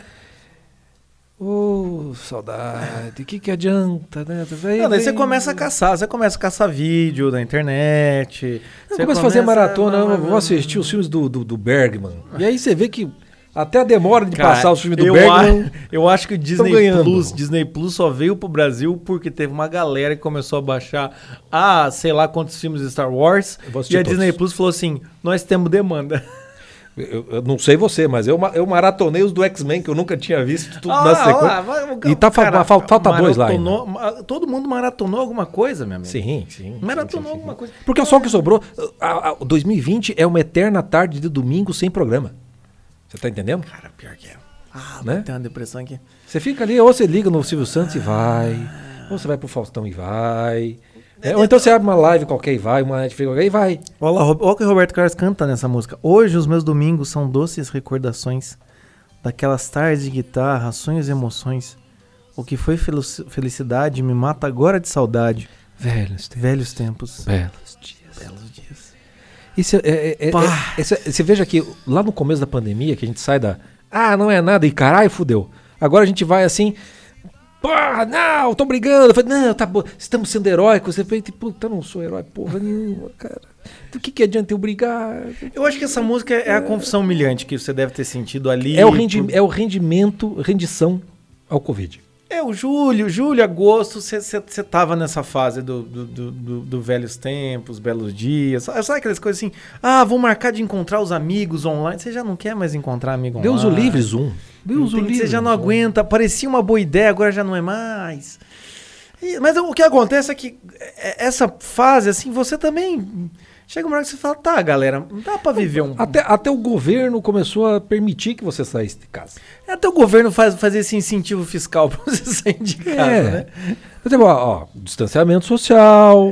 Ô, saudade, o que, que adianta, né? Aí Não, daí você vem- começa a caçar, você começa a caçar vídeo na internet. Eu você começo a fazer começa- maratona, eu vou assistir os filmes do, do, do Bergman. E aí você vê que até a demora de Cara, passar os filmes do eu Bergman. a- eu acho que o Disney. Plus, Disney Plus só veio pro Brasil porque teve uma galera que começou a baixar, ah, sei lá quantos filmes de Star Wars, e a todos. Disney Plus falou assim: "Nós temos demanda". Eu, eu não sei você, mas eu, eu maratonei os do X-Men, que eu nunca tinha visto tudo Ah, na sequência. ah, o e tá, cara fal- falta dois lá. ainda. Todo mundo maratonou alguma coisa, meu amigo. Sim, sim. Maratonou sim, sim, sim. alguma coisa. Porque só o que sobrou. A, a- 2020 é uma eterna tarde de domingo sem programa. Você tá entendendo? Cara, pior que é. Ah, Né? tem uma depressão aqui. Você fica ali, ou você liga no Silvio Santos e vai, ou você vai pro Faustão e vai. É, ou então você abre uma live qualquer e vai, uma Netflix qualquer e vai. Olha lá, Ro- olha o que o Roberto Carlos canta nessa música. Hoje os meus domingos são doces recordações daquelas tardes de guitarra, sonhos e emoções. O que foi felici- felicidade me mata agora de saudade. Velhos tempos. Velhos tempos. Belos dias. Isso é, é- é- Pá. é- você veja que lá no começo da pandemia, que a gente sai da. Ah, não é nada, e caralho, fudeu. Agora a gente vai assim. Pá, não, tô brigando. Eu falei, não, tá bom, estamos sendo heróicos. Você fala, puta, eu não sou herói, porra nenhuma, cara. Do que, que adianta eu brigar? Eu acho que essa música é a confissão humilhante que você deve ter sentido ali. É o, rendi por- é o rendimento, rendição ao Covid. É, o julho, julho, agosto, você tava nessa fase do, do, do, do- velhos tempos, belos dias. Sabe aquelas coisas assim? Ah, vou marcar de encontrar os amigos online. Você já não quer mais encontrar amigo online. Deus o livre, Zoom. Deus o Entende? livre. Você já não Zoom. aguenta. Parecia uma boa ideia, agora já não é mais. E- mas o que acontece é que é, essa fase, assim, você também. Chega uma hora que você fala, tá, galera, não dá pra viver um. Até, até o governo começou a permitir que você saísse de casa. Até o governo faz, fazer esse incentivo fiscal pra você sair de casa, É. né? Por exemplo, ó, ó, distanciamento social,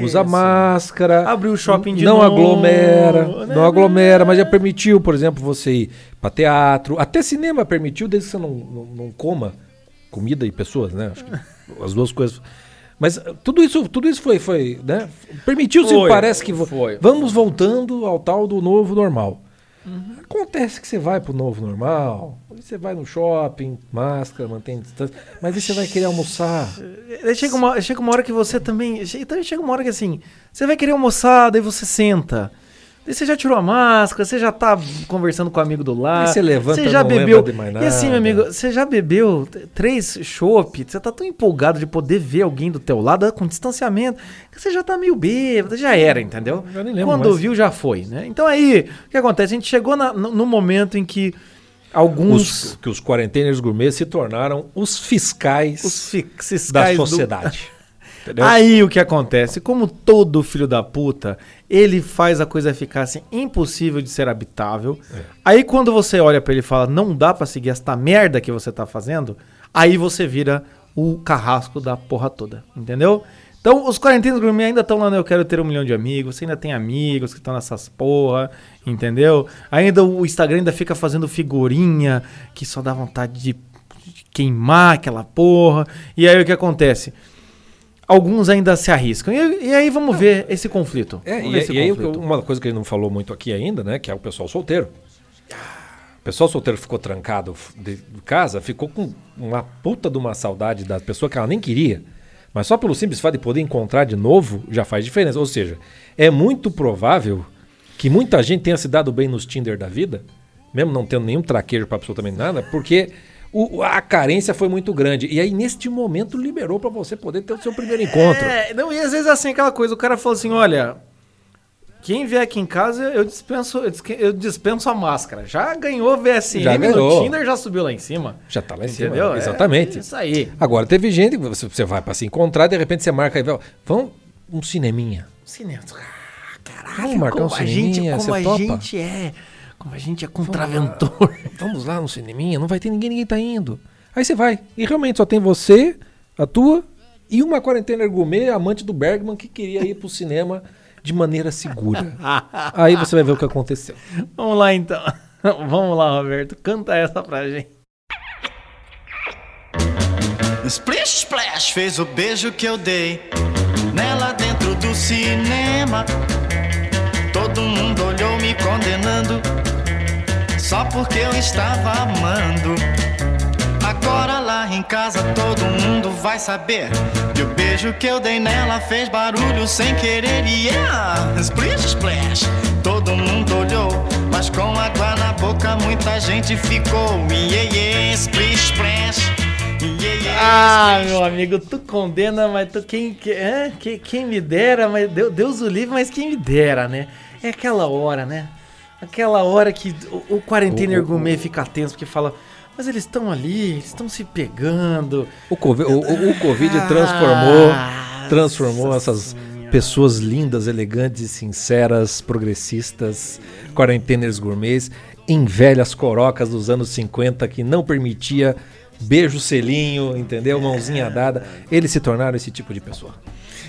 usa Isso. máscara. Abriu o shopping de não novo, aglomera, né? não aglomera, mas já permitiu, por exemplo, você ir para teatro, até cinema permitiu, desde que você não, não, não coma comida e pessoas, né? Acho que as duas coisas. Mas eh, tudo isso, tudo isso foi, foi, né? Permitiu-se, parece que foi. vamos voltando ao tal do novo normal. Acontece que você vai pro novo normal, você vai no shopping, máscara, mantém distância, mas aí você vai querer almoçar. Aí Chega uma, chega uma hora que você também. Também chega uma hora que assim. Você vai querer almoçar, daí você senta. Daí você já tirou a máscara, você já tá conversando com o amigo do lado. Você levanta, você já não bebeu. de mais E assim, meu nada. amigo, você já bebeu três chopp, você tá tão empolgado de poder ver alguém do teu lado com distanciamento, que você já tá meio bêbado, já era, entendeu? Já nem lembro Quando mais. viu, já foi, né? Então aí, o que acontece? A gente chegou na- no, no momento em que alguns. Os, que os quarenteners gourmet se tornaram os fiscais Os fiscais da do- sociedade. Entendeu? Aí o que acontece? Como todo filho da puta, ele faz a coisa ficar assim impossível de ser habitável. É. Aí quando você olha pra ele e fala, não dá pra seguir esta merda que você tá fazendo, aí você vira o carrasco da porra toda, entendeu? Então os quarentenas gourmet ainda estão lá no Eu Quero Ter Um Milhão de Amigos, você ainda tem amigos que estão nessas porra, entendeu? Ainda o Instagram ainda fica fazendo figurinha que só dá vontade de de queimar aquela porra. E aí o que acontece? Alguns ainda se arriscam. E, e aí vamos ver esse conflito. É, e, esse e aí conflito. uma coisa que ele não falou muito aqui ainda, né? Que é o pessoal solteiro. O pessoal solteiro ficou trancado de de casa, ficou com uma puta de uma saudade da pessoa que ela nem queria. Mas só pelo simples fato de poder encontrar de novo já faz diferença. Ou seja, é muito provável que muita gente tenha se dado bem nos Tinder da vida, mesmo não tendo nenhum traquejo para absolutamente nada, porque o- a carência foi muito grande. E aí, neste momento, liberou para você poder ter o seu primeiro encontro. É, não, e às vezes assim, aquela coisa, o cara falou assim, olha, quem vier aqui em casa, eu dispenso, eu dispenso a máscara. Já ganhou VSM Já no ganhou. Tinder, já subiu lá em cima. Já tá lá em Entendeu? cima. É- Exatamente. É isso aí. Agora, teve gente, você, você vai pra se encontrar, de repente você marca aí, vamos um cineminha. Cinema. Ah, caralho, Vamos marcar como um a gente, cineminha, como a topa? gente é. Como a gente é contraventor. Vamos lá no cineminha, não vai ter ninguém, ninguém tá indo. Aí você vai. E realmente só tem você, a tua e uma quarentena gourmet, amante do Bergman, que queria ir pro cinema de maneira segura. aí você vai ver o que aconteceu. Vamos lá então. Vamos lá, Roberto. Canta essa pra gente. Splish Splash fez o beijo que eu dei nela dentro do cinema. Todo mundo olhou me condenando só porque eu estava amando. Agora lá em casa todo mundo vai saber que o beijo que eu dei nela fez barulho sem querer. Yeah! Splish Splash, todo mundo olhou, mas com água na boca muita gente ficou. Yeah, yeah, Splish Splash. Yeah, Ah, meu amigo, tu condena, mas tu quem, que- é? Que- quem me dera, mas Deus, Deus o livre, mas quem me dera, né? É aquela hora, né? Aquela hora que o, o o- gourmet fica tenso, porque fala, mas eles estão ali, eles estão se pegando. O Covid, o, o- o Covid transformou, Ah, transformou nossa essas senhora. pessoas lindas, elegantes, e sinceras, progressistas, quarenteners gourmets, em velhas corocas dos anos 50 que não permitia beijo selinho, entendeu? Mãozinha dada. Eles se tornaram esse tipo de pessoa.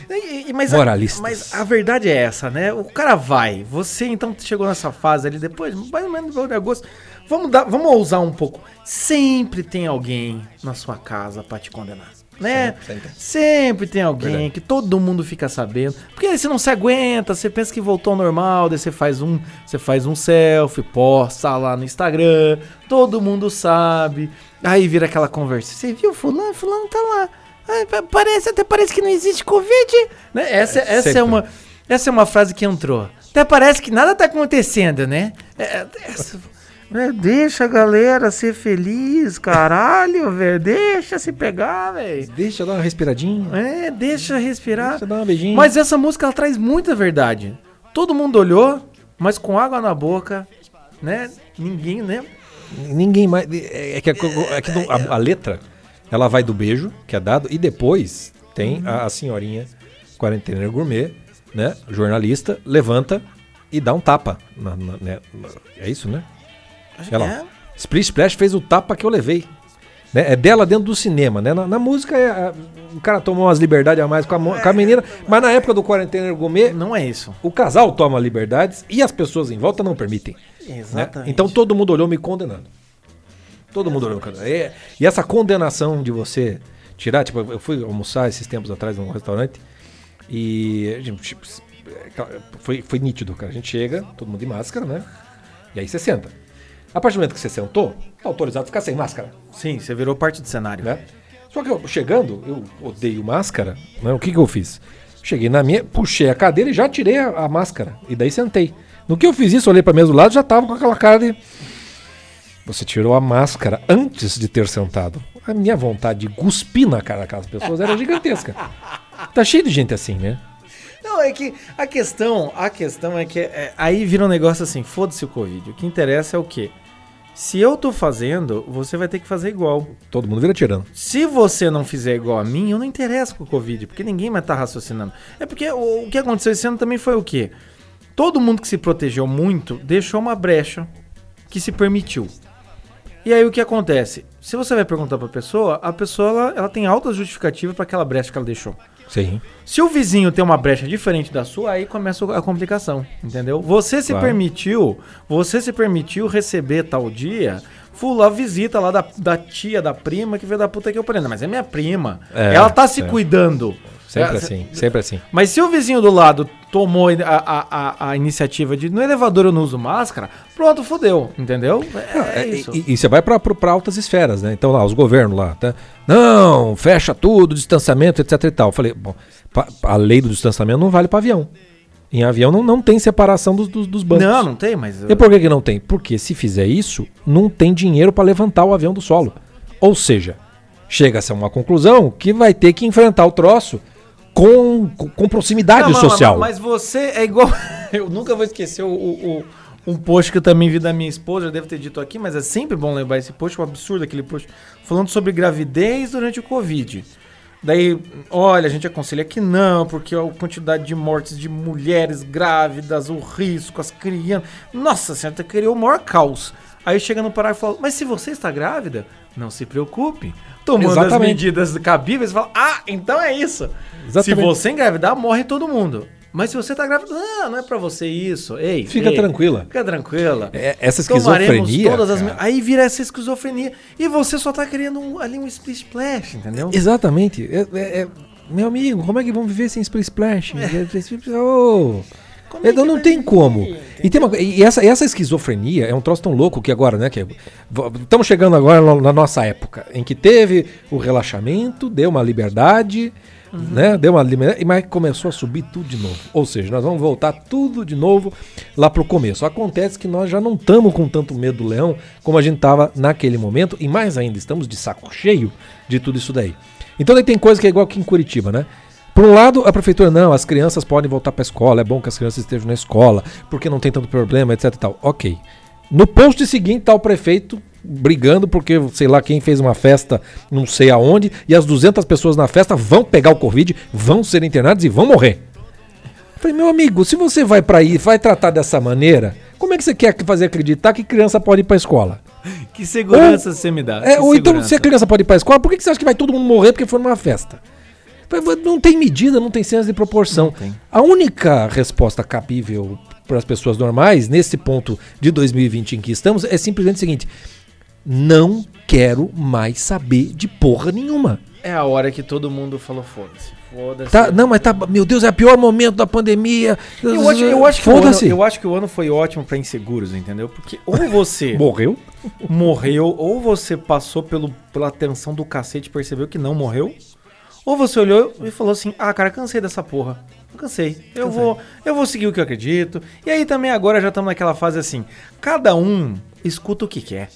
E- e- mas, Moralistas. A, mas a verdade é essa, né? O cara vai. Você então chegou nessa fase ali depois, mais ou menos no de agosto. Vamos, dar, vamos ousar um pouco. Sempre tem alguém na sua casa pra te condenar. Né? Sempre, sempre. Sempre tem alguém Verdade. que todo mundo fica sabendo. Porque aí você não se aguenta, você pensa que voltou ao normal, daí você faz um, você faz um selfie, posta lá no Instagram, todo mundo sabe. Aí vira aquela conversa. Você viu fulano? Fulano tá lá. Pa- parece, até parece que não existe Covid. Né? Essa, essa, é uma, essa é uma frase que entrou. Até parece que nada tá acontecendo, né? É, é, essa- é, deixa a galera ser feliz, caralho, velho. Deixa se pegar, velho. Deixa dar uma respiradinha. É, deixa respirar. Deixa eu dar uma beijinha. Mas essa música ela traz muita verdade. Todo mundo olhou, mas com água na boca, né? Ninguém, né? Ninguém mais. É é que, a, é que a- a letra ela vai do beijo, que é dado, e depois tem a, a senhorinha quarentena gourmet, né? Jornalista, levanta e dá um tapa. na- na- né, na- é isso, né? Lá. É. Split Splash fez o tapa que eu levei. Né? É dela dentro do cinema, né? Na, na música, é, a- o cara tomou umas liberdades a mais com a, mo- com a menina, mas na época do quarentena gourmet, Não é isso. o casal toma liberdades e as pessoas em volta não permitem. né? Exatamente. Então todo mundo olhou me condenando. Todo mundo me condenando. E, e essa condenação de você tirar, tipo, eu fui almoçar esses tempos atrás num restaurante e tipo, foi, foi nítido, cara. A gente chega, todo mundo de máscara, né? E aí você senta. A partir do momento que você sentou, tá autorizado a ficar sem máscara, Sim, você virou parte do cenário. né? Só que eu chegando, eu odeio máscara, né? O que que eu fiz? Cheguei na minha, puxei a cadeira e já tirei a, a máscara. E daí sentei. No que eu fiz isso, olhei pra mesa do lado, já tava com aquela cara de. Você tirou a máscara antes de ter sentado. A minha vontade de cuspir na cara daquelas pessoas era gigantesca. Tá cheio de gente assim, né? Não, é que a questão, a questão é que é, aí vira um negócio assim, foda-se o Covid. O que interessa é o quê? Se eu tô fazendo, você vai ter que fazer igual. Todo mundo vira tirando. Se você não fizer igual a mim, eu não interesso com o Covid, porque ninguém vai estar raciocinando. É porque o, o que aconteceu esse ano também foi o quê? Todo mundo que se protegeu muito deixou uma brecha que se permitiu. E aí o que acontece? Se você vai perguntar pra pessoa, a pessoa ela, ela tem alta justificativa para aquela brecha que ela deixou. Sim. Se o vizinho tem uma brecha diferente da sua, aí começa a complicação, entendeu? Você se Claro. permitiu, você se permitiu receber tal dia, fula a visita lá da, da tia, da prima, que veio da puta que eu parei. Mas é minha prima. É, Ela tá se é. cuidando. Sempre É, assim, sempre assim. Mas se o vizinho do lado tomou a, a, a, iniciativa de no elevador eu não uso máscara, pronto, fodeu, entendeu? É, É, isso. E, e você vai para altas esferas, né? Então lá, os governos lá, tá? Não, fecha tudo, distanciamento, etc e tal. Eu falei, bom, a lei do distanciamento não vale para avião. Em avião não, não tem separação dos, dos, dos bancos. não, não tem, mas. E por que, que não tem? Porque se fizer isso, não tem dinheiro para levantar o avião do solo. Ou seja, chega-se a uma conclusão que vai ter que enfrentar o troço com, com, proximidade Não, social. Mas, mas você é igual. eu nunca vou esquecer o, o- o- um post que eu também vi da minha esposa, eu devo ter dito aqui, mas é sempre bom lembrar esse post, um absurdo aquele post, falando sobre gravidez durante o Covid. Daí, olha, a gente aconselha que não, porque a quantidade de mortes de mulheres grávidas, o risco, as crianças. Nossa senhora, criou o maior caos. Aí chega no parágrafo e fala: Mas se você está grávida, não se preocupe. Tomando as Exatamente. medidas cabíveis, fala: Ah, então é isso. Se Exatamente. você engravidar, morre todo mundo. Mas se você tá grávida, não, não é pra você isso. Ei, Fica ei, tranquila. Fica tranquila. É, essa Tomaremos esquizofrenia. todas as Aí vira essa esquizofrenia. E você só tá querendo um- ali um split splash, entendeu? Exatamente. É- é- é- meu amigo, como é que vão viver sem Split Splash? Oh, Como é que não tem como. E, tem uma- e essa, essa esquizofrenia é um troço tão louco que agora, né? Que estamos chegando agora na, nossa época, em que teve o relaxamento, deu uma liberdade, Uhum. né? Deu uma liberdade, mas começou a subir tudo de novo. Ou seja, nós vamos voltar tudo de novo lá pro começo. Acontece que nós já não estamos com tanto medo do leão como a gente tava naquele momento, e mais ainda, estamos de saco cheio de tudo isso daí. Então daí tem coisa que é igual aqui em Curitiba, né? Por um lado, a prefeitura, não, as crianças podem voltar para a escola, é bom que as crianças estejam na escola, porque não tem tanto problema, etc e tal. Ok. No post seguinte tá o prefeito brigando porque, sei lá, quem fez uma festa não sei aonde, e as 200 pessoas na festa vão pegar o Covid, vão ser internados e vão morrer. Eu falei, meu amigo, se você vai para aí, vai tratar dessa maneira, como é que você quer fazer acreditar que criança pode ir para escola? Que segurança você me dá? É, ou então, segurança. se a criança pode ir pra escola, por que que você acha que vai todo mundo morrer porque foi numa festa? Não tem medida, não tem senso de proporção. A única resposta cabível para as pessoas normais, nesse ponto de 2020 em que estamos, é simplesmente o seguinte: não quero mais saber de porra nenhuma. É a hora que todo mundo falou, foda-se. Foda-se. Tá, não, mas tá, meu Deus, é o pior momento da pandemia. Eu acho, eu, acho que o ano, eu acho que o ano foi ótimo pra inseguros, entendeu? Porque ou você Morreu? morreu, ou você passou pelo, pela tensão do cacete e percebeu que não morreu, ou você olhou e falou assim: ah, cara, cansei dessa porra. Eu cansei. Eu vou, eu vou seguir o que eu acredito. E aí também agora já estamos naquela fase assim: cada um escuta o que quer.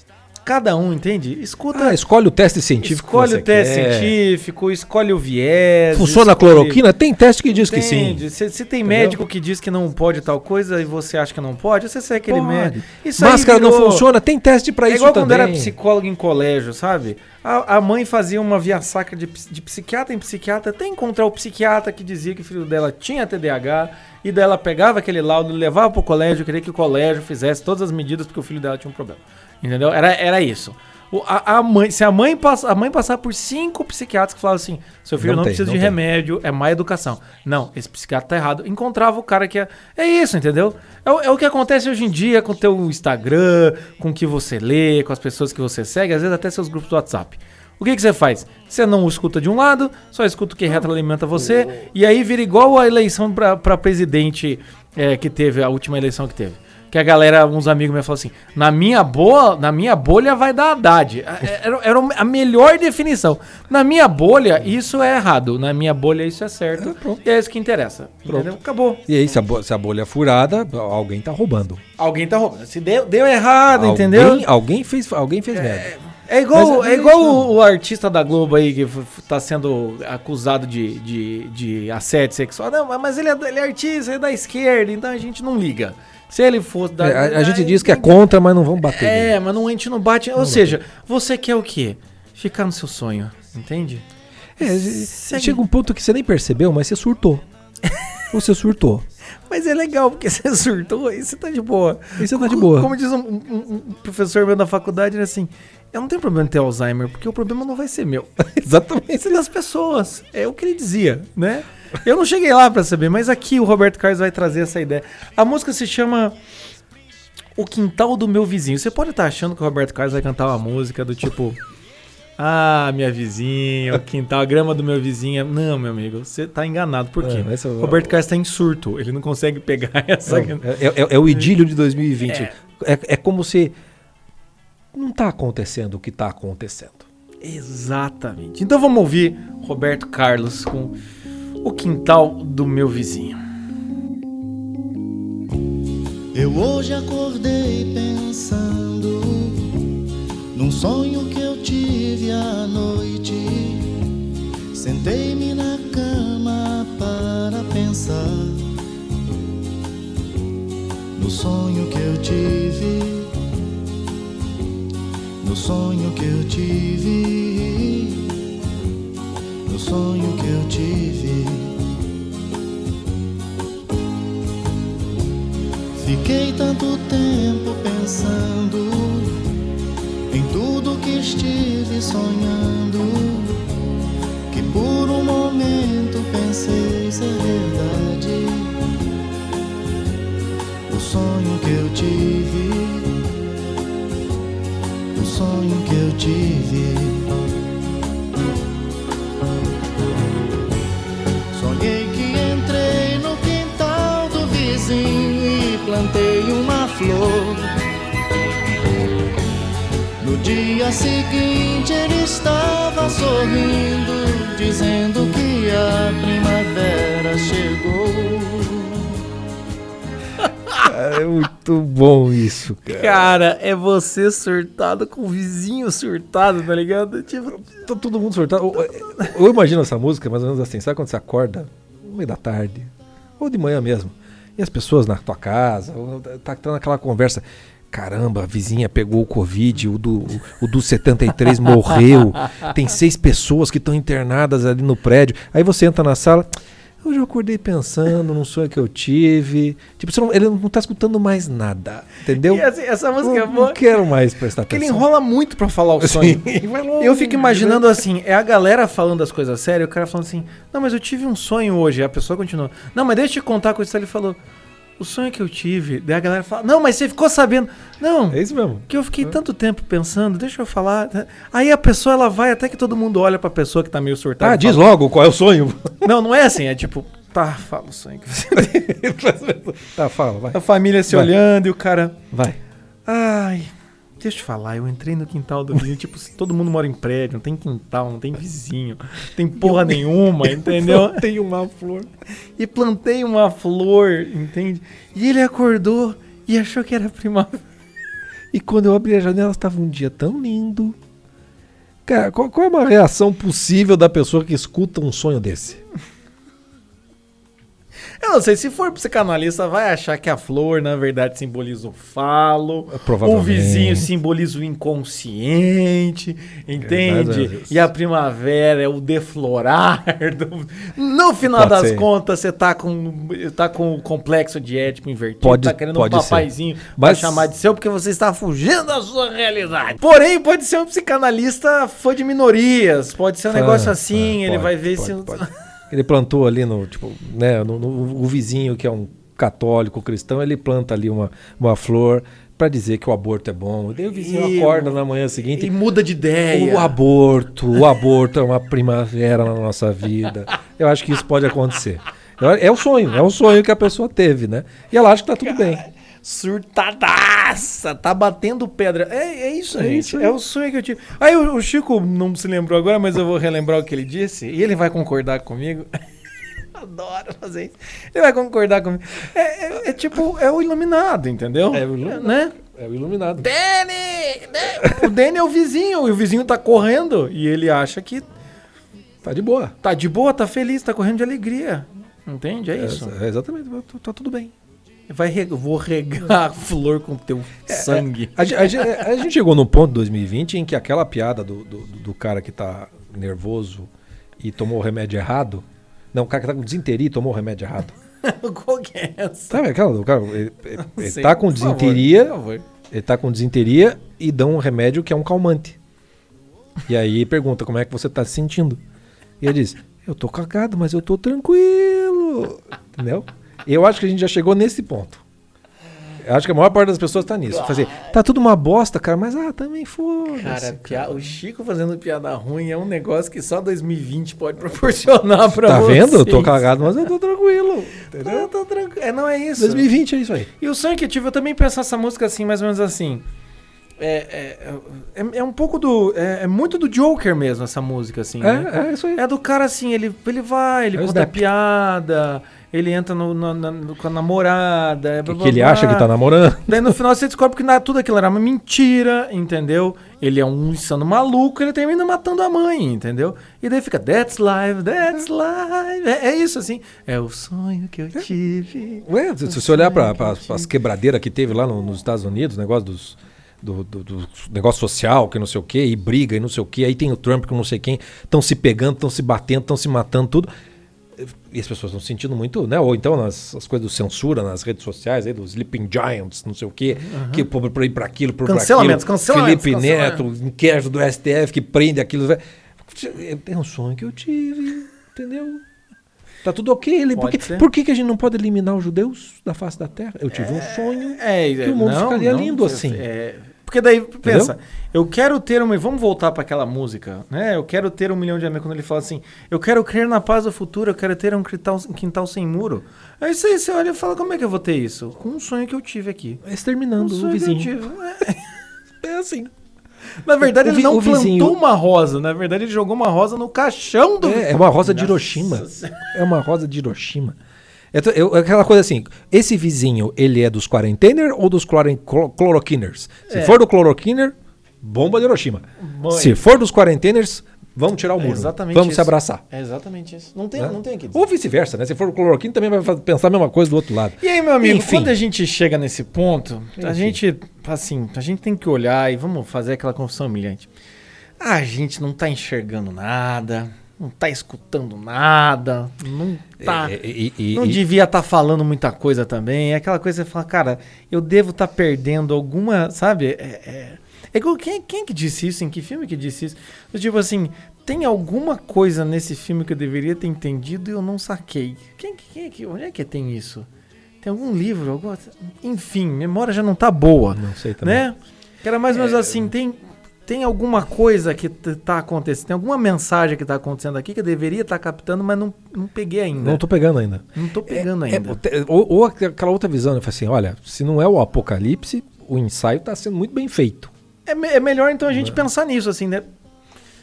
Cada um, entende? Escuta. Ah, escolhe o teste científico. que escolhe o teste quer. científico, escolhe o viés. Funciona a escolhe- cloroquina? Tem teste que diz que sim. Entende? Se, se tem Entendeu? médico que diz que não pode tal coisa e você acha que não pode, você segue aquele Pode. médico. Isso Máscara não virou- funciona, tem teste pra É isso igual também. quando era psicólogo em colégio, sabe? A, a mãe fazia uma via sacra de, de psiquiatra em psiquiatra até encontrar o psiquiatra que dizia que o filho dela tinha TDAH e daí ela pegava aquele laudo, levava pro colégio, queria que o colégio fizesse todas as medidas porque o filho dela tinha um problema. Entendeu? Era, era isso. O- a, a mãe, se a mãe, passa, a mãe passar por cinco psiquiatras que falavam assim: seu filho Não não, tem, precisa não de tem. remédio, é má educação. Não, esse psiquiatra tá errado. Encontrava o cara que é. É isso, entendeu? É, o- é o que acontece hoje em dia com o teu Instagram, com o que você lê, com as pessoas que você segue, às vezes até seus grupos do WhatsApp. O que, que você faz? Você não escuta de um lado, só escuta o que retroalimenta você, e aí vira igual a eleição pra pra presidente é, que teve, a última eleição que teve. Que a galera, uns amigos meus falaram assim: na minha, boa, na minha bolha vai dar Haddad. É, Era, era a melhor definição. Na minha bolha, isso é errado. Na minha bolha, isso é certo. e é isso que interessa. Acabou. E aí, se a, bo- se a bolha é furada, alguém tá roubando. Alguém tá roubando. Se deu, deu errado, alguém, entendeu? Alguém fez, alguém fez merda. É igual, Mas é é igual o, o artista da Globo aí que tá sendo acusado de, de, de assédio sexual. Não, mas ele é, ele é artista, ele é da esquerda, então a gente não liga. Se ele fosse da. É, a, a gente diz que é contra, mas não vamos bater. É, nele. mas não, a gente não bate. Ou seja, você quer o quê? Ficar no seu sonho, entende? É, Segue. chega um ponto que você nem percebeu, mas você surtou. você surtou. Mas é legal, porque você surtou e você tá de boa. E você tá de boa. Como diz um, um- um professor meu da faculdade, ele é assim: eu não tenho problema em ter Alzheimer, porque o problema não vai ser meu. Exatamente. É das pessoas. É o que ele dizia, né? Eu não cheguei lá pra saber, mas aqui o Roberto Carlos vai trazer essa ideia. A música se chama O Quintal do Meu Vizinho. Você pode estar achando que o Roberto Carlos vai cantar uma música do tipo. Ah, minha vizinha, o quintal, a grama do meu vizinho. Não, meu amigo, você tá enganado. Por quê? É o- Roberto Carlos tá em surto. Ele não consegue pegar essa. É, é- é o idílio de 2020. É, é como se não tá acontecendo o que tá acontecendo. Exatamente. Então vamos ouvir Roberto Carlos com O Quintal do Meu Vizinho. Eu hoje acordei pensando num sonho que eu tive à noite. Sentei-me na cama para pensar no sonho que eu tive. No sonho que eu tive. No sonho que eu tive. Fiquei tanto tempo pensando em tudo que estive sonhando que por um momento pensei ser verdade. O sonho que eu tive, o sonho que eu tive. Flor. No dia seguinte ele estava sorrindo, dizendo que a primavera chegou. É muito bom isso, cara. Cara, é você surtado com o vizinho surtado, tá ligado? Tipo, Tá todo mundo surtado. Eu, eu imagino essa música mais ou menos assim. Sabe quando você acorda no meio da tarde? Ou de manhã mesmo. E as pessoas na tua casa, tá, tá naquela conversa. Caramba, a vizinha pegou o Covid, o do, o do 73 morreu. Tem seis pessoas que estão internadas ali no prédio. Aí você entra na sala. Hoje eu acordei pensando num sonho que eu tive. Tipo, não- ele não tá escutando mais nada. Entendeu? e assim, essa música é boa. não quero mais prestar Porque ele atenção. enrola muito pra falar o sonho. Sim, vai longe, Eu fico imaginando assim, é a galera falando as coisas sérias, o cara falando assim, não, mas eu tive um sonho hoje, a pessoa continua, não, mas deixa eu te contar com isso, ele falou, o sonho que eu tive, daí a galera fala, não, mas você ficou sabendo, não, É isso mesmo. que eu fiquei tanto tempo pensando, deixa eu falar, aí a pessoa, ela vai até que todo mundo olha pra pessoa que tá meio surtada. Ah, diz fala, logo qual é o sonho. Não, não é assim, é tipo, tá, fala o sonho que você tá, fala, vai. A família se Vai. olhando e o cara, Vai. Ai, deixa eu te falar, eu entrei no quintal do vizinho, tipo, se todo mundo mora em prédio, não tem quintal, não tem vizinho, não tem porra nenhuma, entendeu? Tem uma flor. E plantei uma flor, entende? E ele acordou e achou que era primavera. E quando eu abri a janela, estava um dia tão lindo. Cara, qual, qual é uma reação possível da pessoa que escuta um sonho desse? Eu não sei, se for psicanalista, vai achar que a flor, na verdade, simboliza o falo. O vizinho simboliza o inconsciente, entende? E a primavera é o deflorar. do- No final Pode das ser. contas, você tá com, tá com o complexo de ético invertido, Pode- tá querendo pode um ser. papaizinho pra Mas- chamar de seu porque você está fugindo da sua realidade. Porém, pode ser um psicanalista fã de minorias, pode ser um Fã, negócio assim, fã, ele pode, vai ver pode, se... Ele plantou ali no, tipo, né, no, no- o vizinho que é um católico cristão, ele planta ali uma, uma flor pra dizer que o aborto é bom. Daí o vizinho E acorda na manhã seguinte E muda de ideia. O aborto, o aborto é uma primavera na nossa vida. Eu acho que isso pode acontecer. É o sonho, é o sonho que a pessoa teve, né? E ela acha que tá tudo bem. Surtadaça, tá batendo pedra. É, é isso, É gente. isso aí. é o sonho que eu tive. Aí o, o Chico não se lembrou agora, mas eu vou relembrar o que ele disse. E ele vai concordar comigo. Adoro fazer isso. Ele vai concordar comigo. É, é- é tipo, é o iluminado, entendeu? É o iluminado. Né? É o iluminado. Danny! Danny! O Danny é o vizinho, e o vizinho tá correndo. E ele acha que Tá de boa. tá de boa, tá feliz, tá correndo de alegria. Entende? É isso. É, é exatamente, tá, tá tudo bem. Vai vou regar a flor com teu sangue. A, ge- a ge- a gente chegou num ponto em 2020 em que aquela piada do, do, do cara que tá nervoso e tomou o remédio errado. Não, o cara que tá com desinteria e tomou o remédio errado. Qual que é essa? Sabe aquela do cara? Ele, ele- Sei, tá com favor, desinteria. favor. Ele tá com desinteria e dão um remédio que é um calmante. E aí pergunta como é que você tá se sentindo. E ele diz: Eu tô cagado, mas eu tô tranquilo. Entendeu? Eu acho que a gente já chegou nesse ponto. Eu acho que a maior parte das pessoas tá nisso. Fazer, tá tudo uma bosta, cara, mas ah, também foda. Cara, pia- o Chico fazendo piada ruim é um negócio que só 2020 pode proporcionar pra Tá vocês. vendo? Eu tô cagado, mas eu tô tranquilo. Entendeu? Eu tô tranquilo. É, não é isso. 2020 é isso aí. E o sonho que eu tive, eu também penso essa música assim, mais ou menos assim. É, é, é, é um pouco do. É, é muito do Joker mesmo, essa música, assim. né? É, é isso aí. É do cara assim, ele, ele vai, ele É conta Snap. piada, ele entra no, na- no- com a namorada. é blá, Que blá, ele blá. acha que tá namorando. Daí no final você descobre que na- tudo aquilo era uma mentira, entendeu? Ele é um insano maluco, ele termina matando a mãe, entendeu? E daí fica, that's life, that's life. É, é isso, assim. É o sonho que eu tive. Ué, se se você olhar para as quebradeiras que teve lá no- nos Estados Unidos, negócio dos, do, do- do negócio social, que não sei o quê, e briga e não sei o quê, aí tem o Trump que não sei quem, estão se pegando, estão se batendo, estão se matando, tudo. E as pessoas estão se sentindo muito, né? Ou então nas as coisas do censura nas redes sociais, aí, dos Sleeping Giants, não sei o quê, que por, por ir para aquilo, por Cancelamentos, aquilo. cancelamentos, Felipe cancelamentos. Neto, inquérito do STF que prende aquilo. É um sonho que eu tive, entendeu? Tá tudo ok. Ele, por que, por que, que a gente não pode eliminar os judeus da face da terra? Eu tive um sonho. É, Que o mundo ficaria lindo assim. é, porque daí, pensa, eu quero ter uma. Vamos voltar para aquela música, né? Eu quero ter um milhão de amigos. Quando ele fala assim, eu quero crer na paz do futuro, eu quero ter um quintal, um quintal sem muro. É isso aí, você olha e fala, como é que eu vou ter isso? Com um sonho que eu tive aqui. Um Exterminando o que eu vizinho. É. É assim. Na verdade, O ele não o plantou vizinho- uma rosa. Na verdade, ele jogou uma rosa no caixão do. É, é uma rosa de Hiroshima. É uma rosa de Hiroshima. Eu, eu- aquela coisa assim, esse vizinho, ele é dos quarentener ou dos chloro- clo- cloroquiners? Se É. for do cloroquiner, bomba de Hiroshima. Bom, Se for dos quarenteners, vamos tirar o É muro. exatamente vamos isso. se abraçar. É exatamente isso. Não tem, né? não tem dizer. Ou vice-versa, né? Se for o cloroquina, também vai pensar a mesma coisa do outro lado. E aí, meu amigo, Enfim. quando a gente chega nesse ponto, a Enfim. gente, assim, a gente tem que olhar e vamos fazer aquela confissão humilhante. A gente não tá enxergando nada, não tá escutando nada, não tá. É, e- e- não e- devia estar falando muita coisa também. É aquela coisa que você fala, cara, eu devo estar perdendo alguma, sabe? É, é, é quem, quem que disse isso? Em que filme que disse isso? Eu, tipo assim, tem alguma coisa nesse filme que eu deveria ter entendido e eu não saquei. Quem, que- quem, que- onde é que tem isso? Tem algum livro? Alguma, enfim, memória já não tá boa. Não sei também. Né? Era mais ou menos assim, tem, tem alguma coisa que t- tá acontecendo, tem alguma mensagem que tá acontecendo aqui que eu deveria estar captando, mas não, não peguei ainda. Não tô pegando ainda. Não tô pegando É, ainda. te- ou, ou aquela outra visão, né? Fala assim, olha, se não é o apocalipse, o ensaio tá sendo muito bem feito. É, é melhor então a gente pensar nisso, assim, né?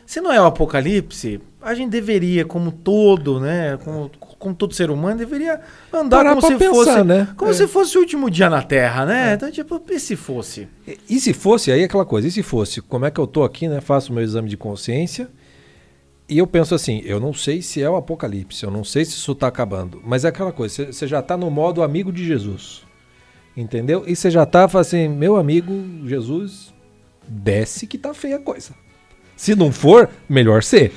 Se não é o apocalipse, a gente deveria, como todo, né? Como, como todo ser humano, deveria andar Parar como se pensar, fosse. né? Como É. se fosse o último dia na Terra, né? Então, tipo, e se fosse? E, e se fosse, aí é aquela coisa, e se fosse, como é que eu tô aqui, né? Faço meu exame de consciência e eu penso assim, eu não sei se é o apocalipse, eu não sei se isso tá acabando, mas é aquela coisa, você- já tá no modo amigo de Jesus, entendeu? E você já tá fala assim, meu amigo Jesus, desce que tá feia a coisa. Se não for, melhor ser.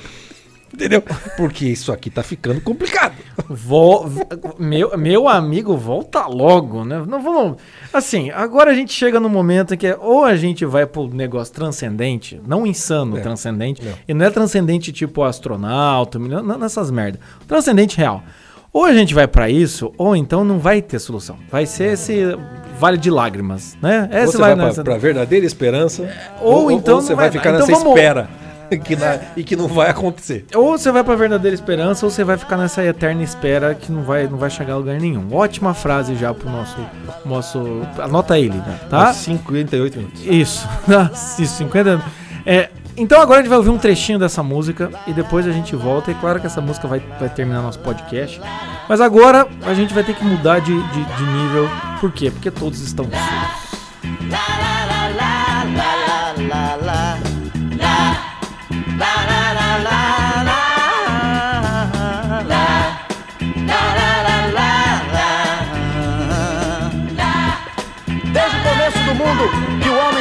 Entendeu? Porque isso aqui tá ficando complicado. Vol- meu, meu amigo, volta logo, né? Não vamos. Assim, agora a gente chega no momento em que é, ou a gente vai pro negócio transcendente, não insano, É. transcendente, Não. e não é transcendente tipo astronauta, não, nessas merda. Transcendente real. Ou a gente vai pra isso, ou então não vai ter solução. Vai ser esse vale de lágrimas, né? Ou Essa você vai, pra, pra verdadeira esperança, ou então você não vai vai- ficar então nessa vamos- espera que na- e que não vai acontecer. Ou você vai pra verdadeira esperança, ou você vai ficar nessa eterna espera que não vai, não vai chegar a lugar nenhum. Ótima frase já pro nosso. nosso anota ele, né, tá? Uns 58 minutos. Isso. Isso, 50. É, então agora a gente vai ouvir um trechinho dessa música e depois a gente volta. E claro que essa música vai, vai terminar nosso podcast. Mas agora a gente vai ter que mudar de, de, de nível. Por quê? Porque todos estão surdos.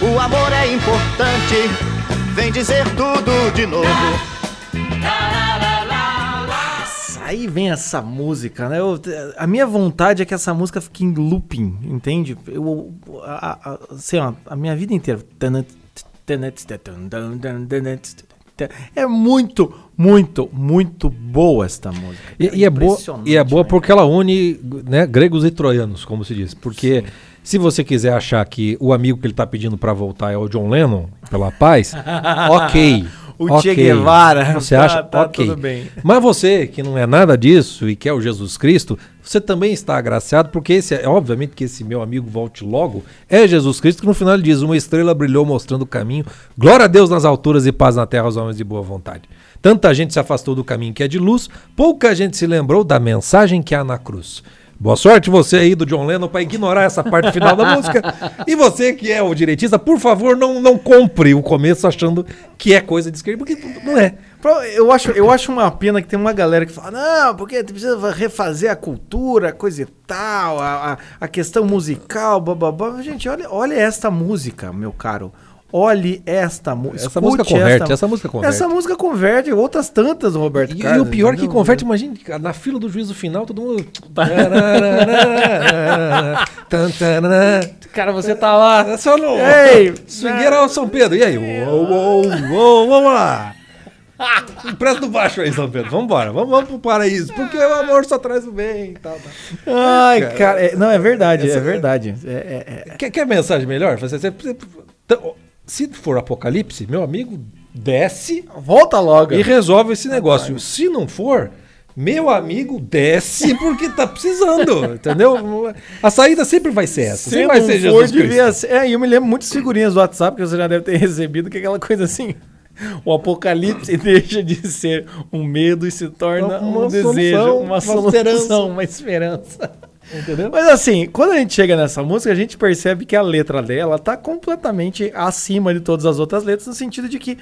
O amor é importante, vem dizer tudo de novo. Nossa, Aí vem essa música, né? Eu- a minha vontade é que essa música fique em looping, entende? Eu, a, a, assim, ó, a minha vida inteira. É muito, muito, muito boa esta música. E, e é boa, e é boa né? porque ela une né, gregos e troianos, como se diz. Porque se você quiser achar que o amigo que ele tá pedindo pra voltar é o John Lennon, pela paz, ok. O Che ok. Guevara, Você tá- acha? tá ok. tudo bem. Mas você, que não é nada disso e quer o Jesus Cristo, você também está agraciado, porque esse é, obviamente que esse meu amigo volte logo, é Jesus Cristo, que no final ele diz: Uma estrela brilhou mostrando o caminho. Glória a Deus nas alturas e paz na terra aos homens de boa vontade. Tanta gente se afastou do caminho que é de luz, pouca gente se lembrou da mensagem que há na cruz. Boa sorte você aí do John Lennon para ignorar essa parte final da música. E você que é o direitista, por favor, não, não compre o começo achando que é coisa de esquerda, porque não é. Eu acho, eu acho uma pena que tem uma galera que fala, não, porque precisa refazer a cultura, coisa e tal, a, a, a questão musical, bababá. Gente, olha, olha esta música, meu caro. Olhe esta música. Essa música converte, essa música converte. Essa música converte, outras tantas, do Roberto E, e Carlos. o pior é que converte, imagine, cara, na fila do juízo final, todo mundo. Cara, você tá lá. É só no. Ei! Swingueira ao São Pedro. E aí? Uou, uou, uou, vamos lá. Empresta do baixo aí, São Pedro. Vambora, vamos, vamos pro paraíso. Porque o amor só traz o bem e tal. tal. Ai, cara, cara. é- não, é verdade, essa- é verdade. É, é- Quer, quer mensagem melhor? Você- você- você- Se for apocalipse, meu amigo, desce Volta logo. e resolve esse negócio. Se não for, meu amigo, desce porque tá precisando, entendeu? A saída sempre vai ser essa. Se Sempre vai ser for, Jesus Cristo. devia ser. É, e eu me lembro muitas figurinhas do WhatsApp que você já deve ter recebido, que é aquela coisa assim. O apocalipse deixa de ser um medo e se torna Uma um desejo, solução, uma uma solução, esperança. uma esperança. Entendeu? Mas assim, quando a gente chega nessa música, a gente percebe que a letra dela tá completamente acima de todas as outras letras, no sentido de que,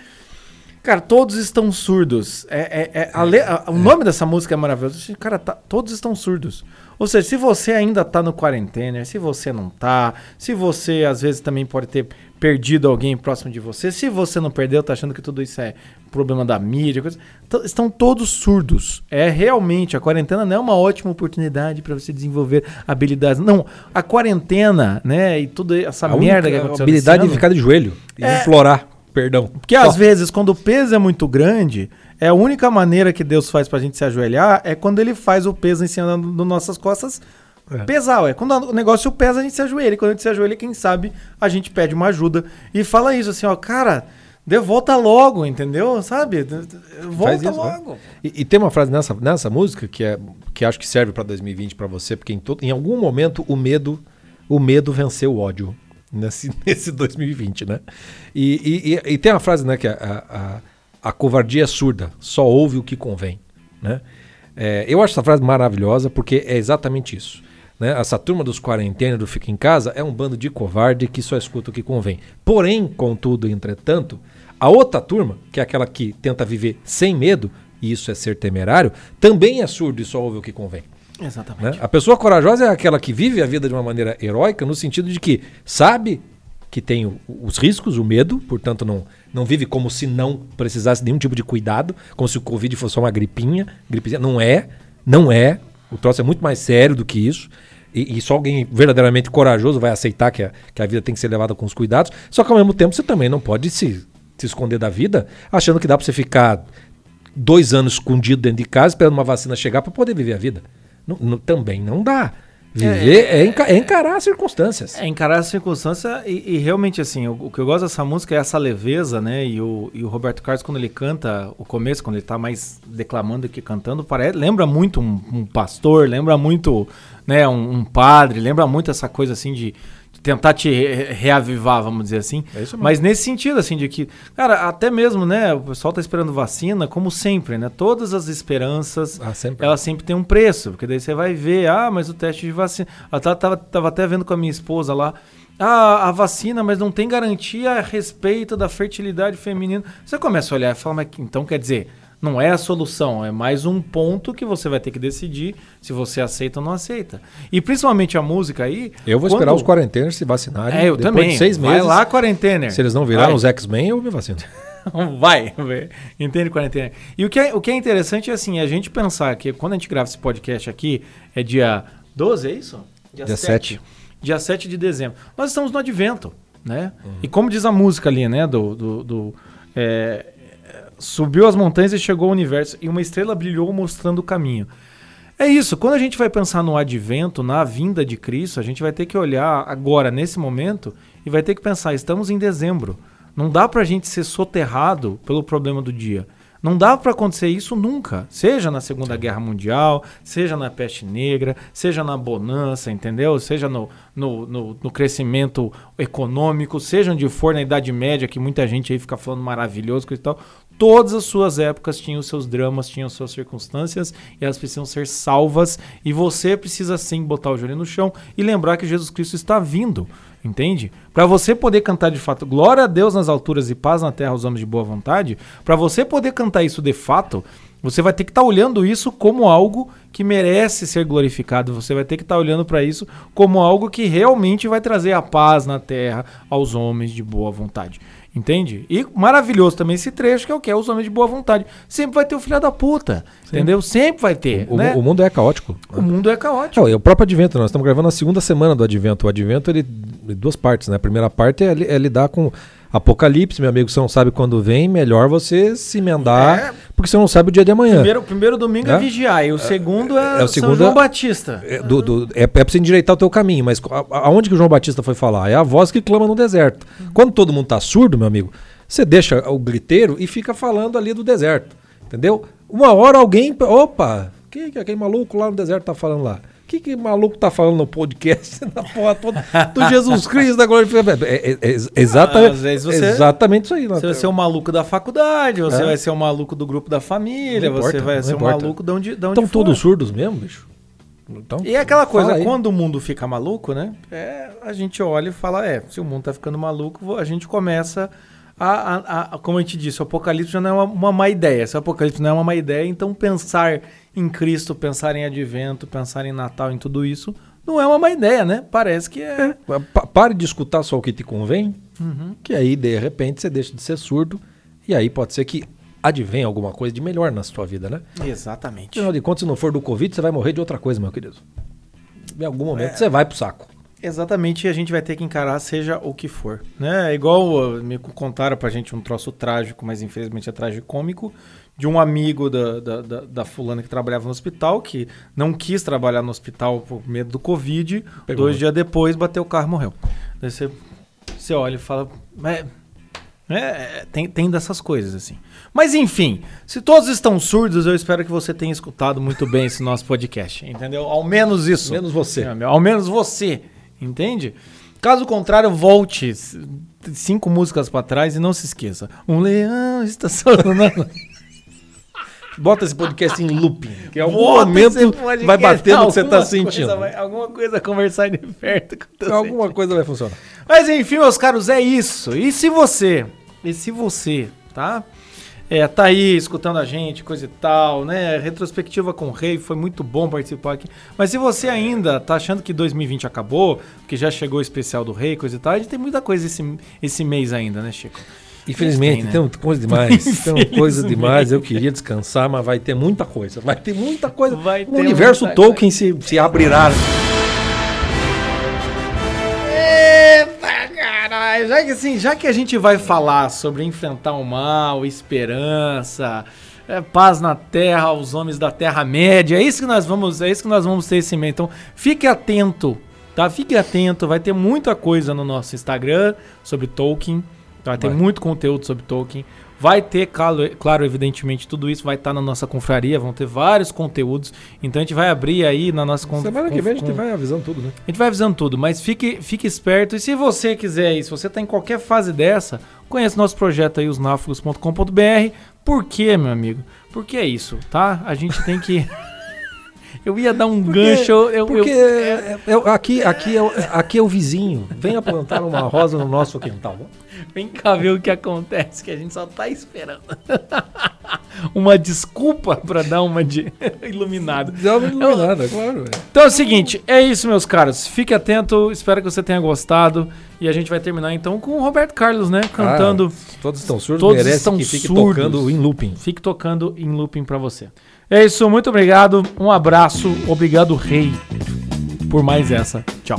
cara, todos estão surdos. É, é- é- a le- a- o nome dessa música é maravilhoso. Cara, tá- todos estão surdos. Ou seja, se você ainda tá no quarentena, se você não tá, se você às vezes também pode ter perdido alguém próximo de você, se você não perdeu, tá achando que tudo isso é problema da mídia, coisa, estão todos surdos. É realmente, a quarentena não é uma ótima oportunidade para você desenvolver habilidades. Não, a quarentena, né, e toda essa A merda que aconteceu habilidade nesse de ano- ficar de joelho e É. implorar perdão. porque às vezes, quando o peso é muito grande, é a única maneira que Deus faz pra gente se ajoelhar é quando ele faz o peso em cima das nossas costas É. pesar. É quando o negócio pesa, a gente se ajoelha. E quando a gente se ajoelha, quem sabe, a gente pede uma ajuda. E fala isso assim, ó, cara, dê volta logo, entendeu? Sabe? Volta isso, logo. E, e tem uma frase nessa, nessa música que é que acho que serve para 2020 para você, porque em, todo, em algum momento o medo o medo venceu o ódio nesse, nesse 2020, né? E, e- e- tem uma frase, né, que a, a, a covardia é surda, só ouve o que convém, né? É, eu acho essa frase maravilhosa porque é exatamente isso. Né? Essa turma dos quarentena do Fica em Casa é um bando de covarde que só escuta o que convém. Porém, contudo, entretanto, a outra turma, que é aquela que tenta viver sem medo, e isso é ser temerário, também é surdo e só ouve o que convém. Exatamente. né? A pessoa corajosa é aquela que vive a vida de uma maneira heróica, no sentido de que sabe que tem o- os riscos, o medo, portanto não, não vive como se não precisasse de nenhum tipo de cuidado, como se o Covid fosse só uma gripinha. gripezinha. Não é, não é. O troço é muito mais sério do que isso. E, e só alguém verdadeiramente corajoso vai aceitar que a, que a vida tem que ser levada com os cuidados. Só que ao mesmo tempo você também não pode se, se esconder da vida achando que dá para você ficar dois anos escondido dentro de casa esperando uma vacina chegar para poder viver a vida. Não- não- também não dá. Viver é, enca- é encarar as circunstâncias. É encarar a circunstância e, e realmente assim, o, o que eu gosto dessa música é essa leveza, né? E o, e o Roberto Carlos, quando ele canta o começo, quando ele tá mais declamando que cantando, parece, lembra muito um, um pastor, lembra muito né, um, um padre, lembra muito essa coisa assim de tentar te re- reavivar, vamos dizer assim. É. Mas nesse sentido, assim, de que, cara, até mesmo, né, o pessoal tá esperando vacina, como sempre, né? Todas as esperanças Ah, sempre. ela sempre tem um preço, porque daí você vai ver, ah, mas o teste de vacina. Eu tava, tava, tava até vendo com a minha esposa lá. Ah, a vacina, mas não tem garantia a respeito da fertilidade feminina. Você começa a olhar e fala, mas então quer dizer, não é a solução, é mais um ponto que você vai ter que decidir se você aceita ou não aceita. E principalmente a música aí. Eu vou quando- esperar os quarentenas se vacinarem. É, eu Depois também. de seis Vai meses. lá, quarentena. Se eles não viraram Vai. os X-Men, eu me vacino. Vai, vai. entende quarentena. E o que, é, o que é interessante é assim, a gente pensar que quando a gente grava esse podcast aqui, é dia 12, é isso? Dia 7. sete. Dia 7 de dezembro. Nós estamos no advento, né? Uhum. E como diz a música ali, né? Do, do, do, é, subiu as montanhas e chegou ao universo, e uma estrela brilhou mostrando o caminho. É isso, quando a gente vai pensar no advento, na vinda de Cristo, a gente vai ter que olhar agora, nesse momento, e vai ter que pensar, estamos em dezembro. Não dá pra gente ser soterrado pelo problema do dia. Não dá pra acontecer isso nunca. Seja na Segunda Guerra Mundial, seja na peste negra, seja na bonança, entendeu? Seja no, no, no, no crescimento econômico, seja onde for na Idade Média, que muita gente aí fica falando maravilhoso e tal. Todas as suas épocas tinham seus dramas, tinham suas circunstâncias e elas precisam ser salvas. E você precisa sim botar o joelho no chão e lembrar que Jesus Cristo está vindo, entende? Para você poder cantar de fato, glória a Deus nas alturas e paz na terra aos homens de boa vontade, para você poder cantar isso de fato, você vai ter que estar olhando isso como algo que merece ser glorificado. Você vai ter que estar olhando para isso como algo que realmente vai trazer a paz na terra aos homens de boa vontade. Entende? E maravilhoso também esse trecho, que é o que? É os homens de boa vontade. Sempre vai ter o filho da puta. Entendeu? Sempre vai ter. O, né? o mundo é caótico. O mundo é caótico. É, o próprio Advento, nós estamos gravando a segunda semana do Advento. O Advento, ele, duas partes, né? A primeira parte é, é lidar com Apocalipse, meu amigo, você não sabe quando vem, melhor você se emendar, É. porque você não sabe o dia de amanhã. Primeiro, primeiro domingo é, É? vigiar, e o segundo é, é o São segundo João é- Batista. É, do, do- é, é pra você endireitar o teu caminho, mas a- aonde que o João Batista foi falar? É a voz que clama no deserto. Quando todo mundo tá surdo, meu amigo, você deixa o griteiro e fica falando ali do deserto, entendeu? Uma hora alguém, opa, o que, que aquele maluco lá no deserto tá falando lá? O que, que maluco tá falando no podcast da porra toda do Jesus Cristo da glória? É, é- é- exatamente, vezes você- exatamente isso aí. Você vai ser o maluco da faculdade, você É. vai ser o maluco do grupo da família, Não você importa, vai ser o importa. maluco de onde, de onde Estão todos surdos mesmo, bicho? Então, E é aquela coisa, quando o mundo fica maluco, né? É, a gente olha e fala, é, se o mundo tá ficando maluco, a gente começa a, a- a- como a gente disse, o apocalipse já não é uma, uma má ideia. Se o apocalipse não é uma má ideia, então pensar em Cristo, pensar em advento, pensar em Natal, em tudo isso, não é uma má ideia, né? Parece que é. Pa- Pare de escutar só o que te convém, Uhum. que aí, de repente, você deixa de ser surdo, e aí pode ser que advenha alguma coisa de melhor na sua vida, né? Exatamente. Afinal de contas, se não for do Covid, você vai morrer de outra coisa, meu querido. Em algum momento É. você vai pro saco. Exatamente, a gente vai ter que encarar seja o que for, né? É igual me contaram pra gente um troço trágico, mas infelizmente é tragicômico, de um amigo da, da, da, da fulana que trabalhava no hospital, que não quis trabalhar no hospital por medo do Covid, Pegou. dois dias depois bateu o carro e morreu. Daí você, você olha e fala, mas... É, tem, tem dessas coisas, assim. Mas enfim, se todos estão surdos, eu espero que você tenha escutado muito bem esse nosso podcast, entendeu? Ao menos isso. Menos você. É, ao menos você, entende? Caso contrário, volte cinco músicas pra trás e não se esqueça. Um leão está sonando. Bota esse podcast em looping, que em algum Bota momento vai bater no que você alguma tá sentindo. vai- alguma coisa conversar de perto Alguma coisa vai funcionar. Mas enfim, meus caros, é isso. E se você, e se você, tá? É, tá aí escutando a gente, coisa e tal, né? Retrospectiva com o Rei, foi muito bom participar aqui. Mas se você ainda tá achando que 2020 acabou, que já chegou o especial do Rei, coisa e tal, a gente tem muita coisa esse, esse mês ainda, né, Chico? Infelizmente, Tem, né? tem, coisa demais. tem coisa demais. Eu queria descansar, mas vai ter muita coisa. Vai ter muita coisa. Vai o universo muita Tolkien se, se abrirá. Já que assim, já que a gente vai falar sobre enfrentar o mal, esperança, é, paz na terra, os homens da Terra-média, é isso que nós vamos, é isso que nós vamos ter esse mês. Então, fique atento, tá? Fique atento, vai ter muita coisa no nosso Instagram sobre Tolkien, vai ter muito conteúdo sobre Tolkien. Vai ter, claro, claro, evidentemente, tudo isso vai estar na nossa confraria, vão ter vários conteúdos. Então a gente vai abrir aí na nossa con- Semana que vem a gente vai avisando tudo, né? a gente vai avisando tudo, mas fique, fique esperto. E se você quiser aí, se você tá em qualquer fase dessa, conheça nosso projeto aí, osnáufragos.com.br. Por quê, meu amigo? Porque é isso, tá? A gente tem que. eu ia dar um gancho. Eu, eu- Porque eu- é- é- aqui, aqui, é, o- aqui é o vizinho. Venha plantar uma rosa no nosso quintal. Vem cá ver o que acontece, que a gente só tá esperando. uma desculpa pra dar uma de iluminado. Dá uma iluminada, claro. Então é o seguinte, é isso, meus caros. Fique atento, espero que você tenha gostado. E a gente vai terminar então com o Roberto Carlos, né? Cantando. Ah, todos estão surdos, Todos merece estão que fique surdos. tocando em looping. Fique tocando em looping pra você. É isso, muito obrigado. Um abraço. Obrigado, Rei, por mais essa. Tchau.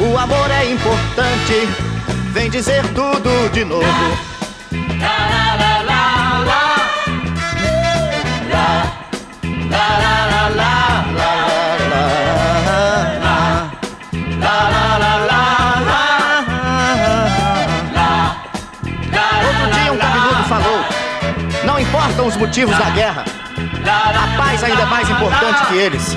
O amor é importante, vem dizer tudo de novo. Outro dia um cabeludo falou: Não importam os motivos da guerra, a paz ainda é mais importante que eles.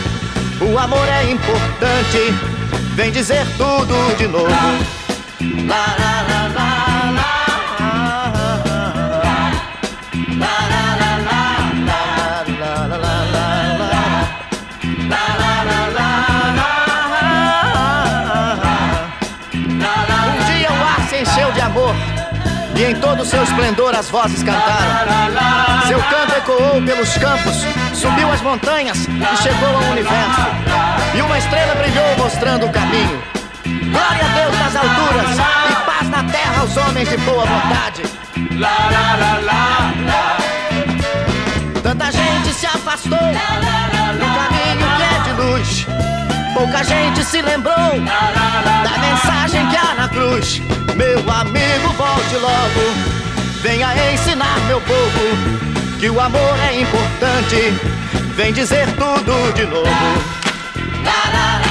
O amor é importante. Vem dizer tudo de novo. Lá, lá, lá. Todo o seu esplendor as vozes cantaram. Seu canto ecoou pelos campos, subiu as montanhas e chegou ao universo. E uma estrela brilhou mostrando o caminho. Glória a Deus nas alturas e paz na terra aos homens de boa vontade. Tanta gente se afastou do caminho que é de luz. Pouca gente se lembrou da mensagem que há na cruz. Meu amigo, volte logo. Venha ensinar meu povo que o amor é importante. Vem dizer tudo de novo. Lá, lá,